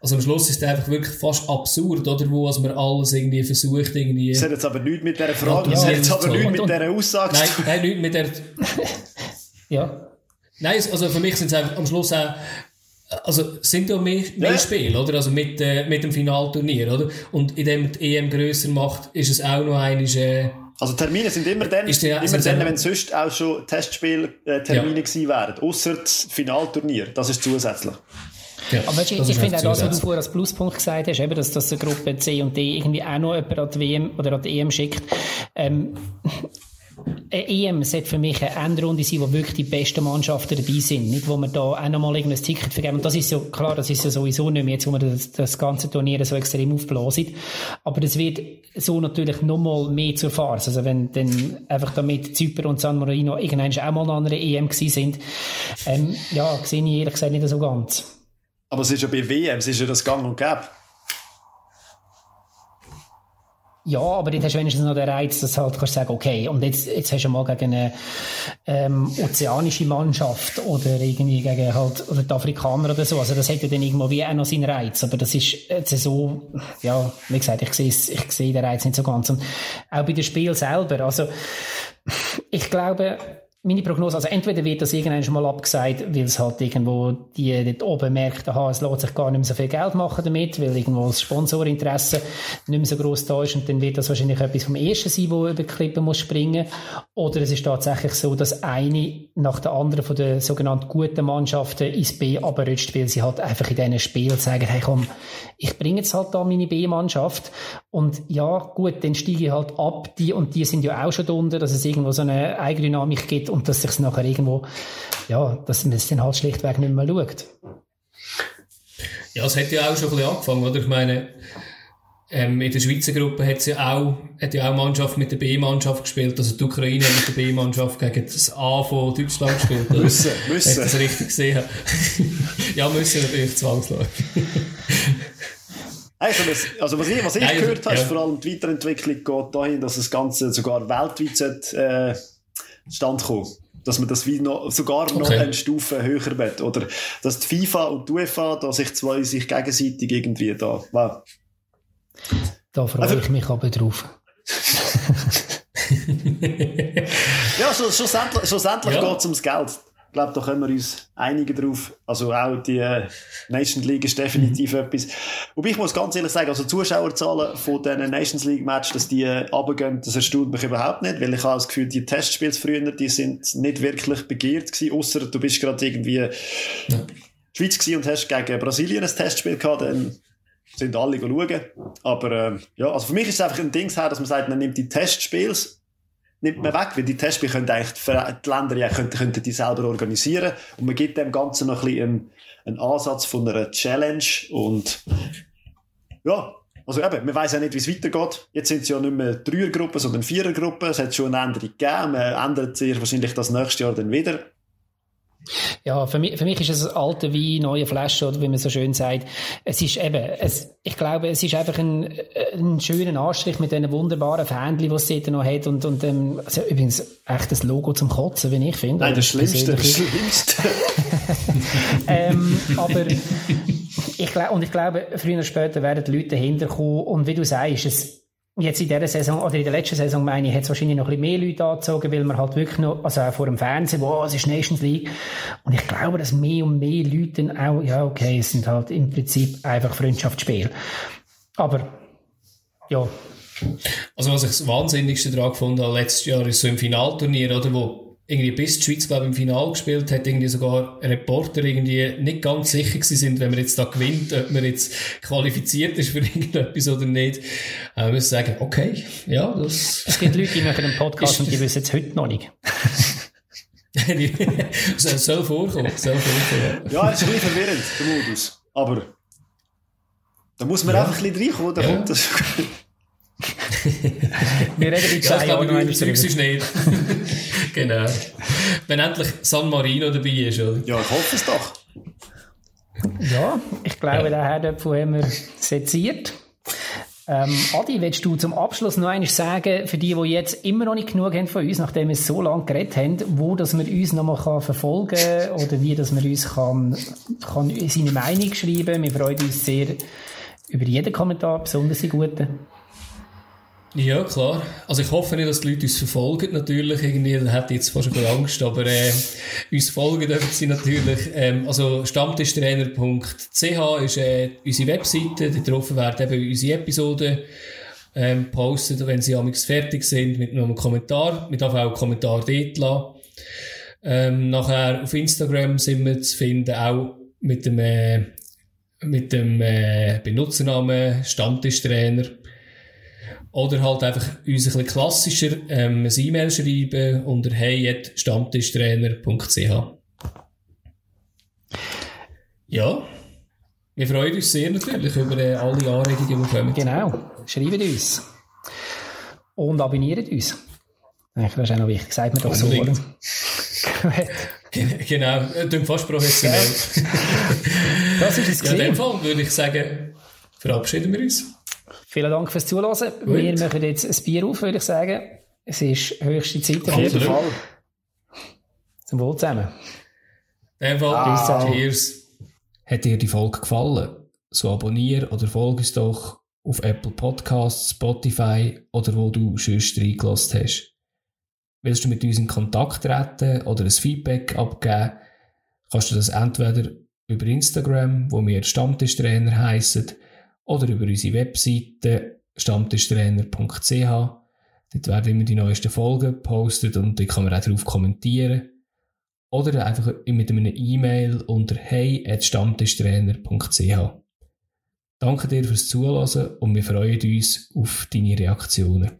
Also am Schluss ist es einfach wirklich fast absurd, oder? Wo also man alles irgendwie versucht, irgendwie... Das hat jetzt aber nichts mit dieser Frage, das hat jetzt aber nichts mit dieser Aussage Nein, nein, nichts mit der... ja. Nein, also für mich sind es einfach am Schluss auch also sind ja mehr, mehr ja. Spiele, oder? Also mit, äh, mit dem Finalturnier, oder? Und indem die EM grösser macht, ist es auch noch einmal, äh, also Termine sind immer dann, ist der, immer also dann, wenn sonst auch schon Testspieltermine ja. gewesen wären. Ausser das Finalturnier. Das ist zusätzlich. Ja, aber weißt, ich, ich finde auch das, was du vorher als Pluspunkt gesagt hast, eben, dass, dass die Gruppe C und D irgendwie auch noch jemand an die WM oder an die EM schickt. Ähm, eine EM sollte für mich eine Endrunde sein, wo wirklich die besten Mannschaften dabei sind. Nicht, wo man da auch nochmal irgendein Ticket vergeben. Und das ist ja, klar, das ist ja sowieso nicht mehr, jetzt, wo man das, das ganze Turnier so extrem aufblasen. Aber das wird so natürlich nochmal mehr zur Farce. Also wenn dann einfach damit Zypern und San Marino irgendwann auch mal an einer EM gewesen sind, ähm, ja, sehe ich ehrlich gesagt nicht so ganz. Aber es ist ja bei WM, es ist ja das Gang und Gäbe. Ja, aber dort hast du wenigstens noch den Reiz, dass du halt kannst sagen, okay, und jetzt, jetzt hast du mal gegen eine ähm, ozeanische Mannschaft oder irgendwie gegen halt, oder die Afrikaner oder so. Also das hätte dann irgendwo wie auch noch seinen Reiz. Aber das ist jetzt so, ja, wie gesagt, ich sehe ich sehe den Reiz nicht so ganz. Und auch bei dem Spiel selber, also ich glaube, meine Prognose, also entweder wird das irgendwann schon mal abgesagt, weil es halt irgendwo die dort oben merkt, aha, es lässt sich gar nicht mehr so viel Geld machen damit, weil irgendwo das Sponsorinteresse nicht mehr so groß da ist und dann wird das wahrscheinlich etwas vom Ersten sein, wo über die Klippe muss springen. Oder es ist tatsächlich so, dass eine nach der anderen von den sogenannten guten Mannschaften ins B abrutscht, weil sie halt einfach in diesen Spielen sagen, hey komm, ich bringe jetzt halt da meine B-Mannschaft und ja, gut, dann steige ich halt ab, die und die sind ja auch schon drunter, dass es irgendwo so eine Eigendynamik gibt und dass sich es nachher irgendwo, ja, dass man es dann halt schlichtweg nicht mehr schaut. Ja, es hat ja auch schon ein bisschen angefangen, oder? Ich meine, ähm, in der Schweizer Gruppe hat ja auch, hat ja auch Mannschaft mit der B-Mannschaft gespielt, also die Ukraine hat mit der B-Mannschaft gegen das A von Deutschland gespielt. Oder? müssen, müssen. Hat das richtig gesehen? ja, müssen natürlich zwangsläufig. Also, also was ich, was ich Nein, gehört habe, ja. ist vor allem die Weiterentwicklung geht dahin, dass das Ganze sogar weltweit äh, stand kommen. Dass man das wie noch, sogar okay. noch eine Stufe höher wird. Oder dass die FIFA und die UEFA da sich zwei sich gegenseitig irgendwie da. Wow. Da freue also, ich mich aber drauf. ja, schlussendlich, schlussendlich ja. geht es ums Geld. Ich glaube, da können wir uns einigen drauf. Also auch die äh, Nations League ist definitiv mhm. etwas. Wobei ich muss ganz ehrlich sagen, also Zuschauerzahlen von diesen Nations League Matches, dass die äh, runtergehen, das erstaunt mich überhaupt nicht, weil ich habe das Gefühl, die Testspiele früher, die sind nicht wirklich begehrt gewesen, außer du bist gerade irgendwie ja. Schweiz gewesen und hast gegen Brasilien ein Testspiel gehabt, dann sind alle schauen. Aber äh, ja, also für mich ist es einfach ein Ding, dass man sagt, man nimmt die Testspiele nimmt man weg, weil die Testspiele können eigentlich die Länder ja könnten, könnten die selber organisieren und man gibt dem Ganzen noch ein bisschen einen, einen Ansatz von einer Challenge und ja, also eben, man weiß ja nicht, wie es weitergeht. Jetzt sind es ja nicht mehr Dreiergruppen, sondern Vierergruppen. Es hat schon eine Änderung gegeben. Man ändert sich wahrscheinlich das nächste Jahr dann wieder. Ja, für mich, für mich ist es alte wie neue Flasche, oder wie man so schön sagt. Es ist eben, es, ich glaube, es ist einfach ein, ein schöner Anstrich mit diesen wunderbaren Fähnchen, die es dort noch hat und, und ähm, also übrigens echt das Logo zum Kotzen, wie ich finde. Nein, das Schlimmste, das Schlimmste. ähm, aber ich glaube, und ich glaube, früher oder später werden die Leute dahinter kommen und wie du sagst, es, Jetzt in dieser Saison, oder in der letzten Saison, meine ich, hat es wahrscheinlich noch ein bisschen mehr Leute angezogen, weil man halt wirklich noch, also auch vor dem Fernsehen, wow, es ist Nations League. Und ich glaube, dass mehr und mehr Leute dann auch, ja, okay, es sind halt im Prinzip einfach Freundschaftsspiele. Aber, ja. Also, was ich das Wahnsinnigste daran gefunden habe letztes Jahr, ist so im Finalturnier, oder, wo irgendwie bis die Schweiz, glaube ich, im Finale gespielt hat, irgendwie sogar Reporter irgendwie nicht ganz sicher gewesen sind, wenn man jetzt da gewinnt, ob man jetzt qualifiziert ist für irgendetwas oder nicht. Aber wir müssen sagen, okay, ja, das... Es gibt Leute, die machen einen Podcast und die wissen es heute noch nicht. soll, soll vorkommen, soll vorkommen. Ja, es ist ein bisschen verwirrend, der Modus. Aber da muss man ja. einfach ein bisschen reinkommen, da ja. kommt das. Wir reden in zwei Jahren noch einmal drüber. genau. Wenn endlich San Marino dabei ist, oder? Ja, ich hoffe es doch. Ja, ich glaube, ja. der Herdöpfel haben wir seziert. Ähm, Adi, willst du zum Abschluss noch eines sagen, für die, die jetzt immer noch nicht genug haben von uns, nachdem wir so lange geredet haben, wo dass man uns noch mal verfolgen kann oder wie dass man uns kann, kann seine Meinung schreiben Wir freuen uns sehr über jeden Kommentar, besonders die guten. Ja, klar. Also ich hoffe nicht, dass die Leute uns verfolgen, natürlich. Irgendwie, da hätte ich jetzt fast ein bisschen Angst, aber äh, uns folgen dürfen sie natürlich. Ähm, also stammtischtrainer.ch ist äh, unsere Webseite, darauf werden eben unsere Episoden ähm, postet, wenn sie amigs fertig sind, mit einem Kommentar. Wir dürfen auch einen Kommentar dort. Ähm, nachher auf Instagram sind wir zu finden, auch mit dem, äh, mit dem äh, Benutzernamen Stammtischtrainer. Oder halt einfach uns ein bisschen klassischer ähm, ein E-Mail schreiben unter hey.stammtischtrainer.ch Ja, wir freuen uns sehr natürlich über äh, alle Anregungen, die kommen. Genau, schreibt uns. Und abonniert uns. Das ist auch noch wichtig, sagt man doch so, oder? genau, du fast professionell. das ist es Ja, in dem Fall würde ich sagen, verabschieden wir uns. Vielen Dank fürs Zuhören. Gut. Wir machen jetzt ein Bier auf, würde ich sagen. Es ist höchste Zeit. Auf jeden Fall. Zum Wohl zusammen. Dem Fall, ah. Cheers. Hat dir die Folge gefallen? So abonniere oder folge uns doch auf Apple Podcasts, Spotify oder wo du sonst reingelassen hast. Willst du mit uns in Kontakt treten oder ein Feedback abgeben, kannst du das entweder über Instagram, wo wir Stammtischtrainer heißen, oder über unsere Webseite stammtischtrainer.ch. Dort werden immer die neuesten Folgen gepostet und dort kann man auch darauf kommentieren. Oder einfach mit einem E-Mail unter hey.stammtischtrainer.ch. Danke dir fürs Zuhören und wir freuen uns auf deine Reaktionen.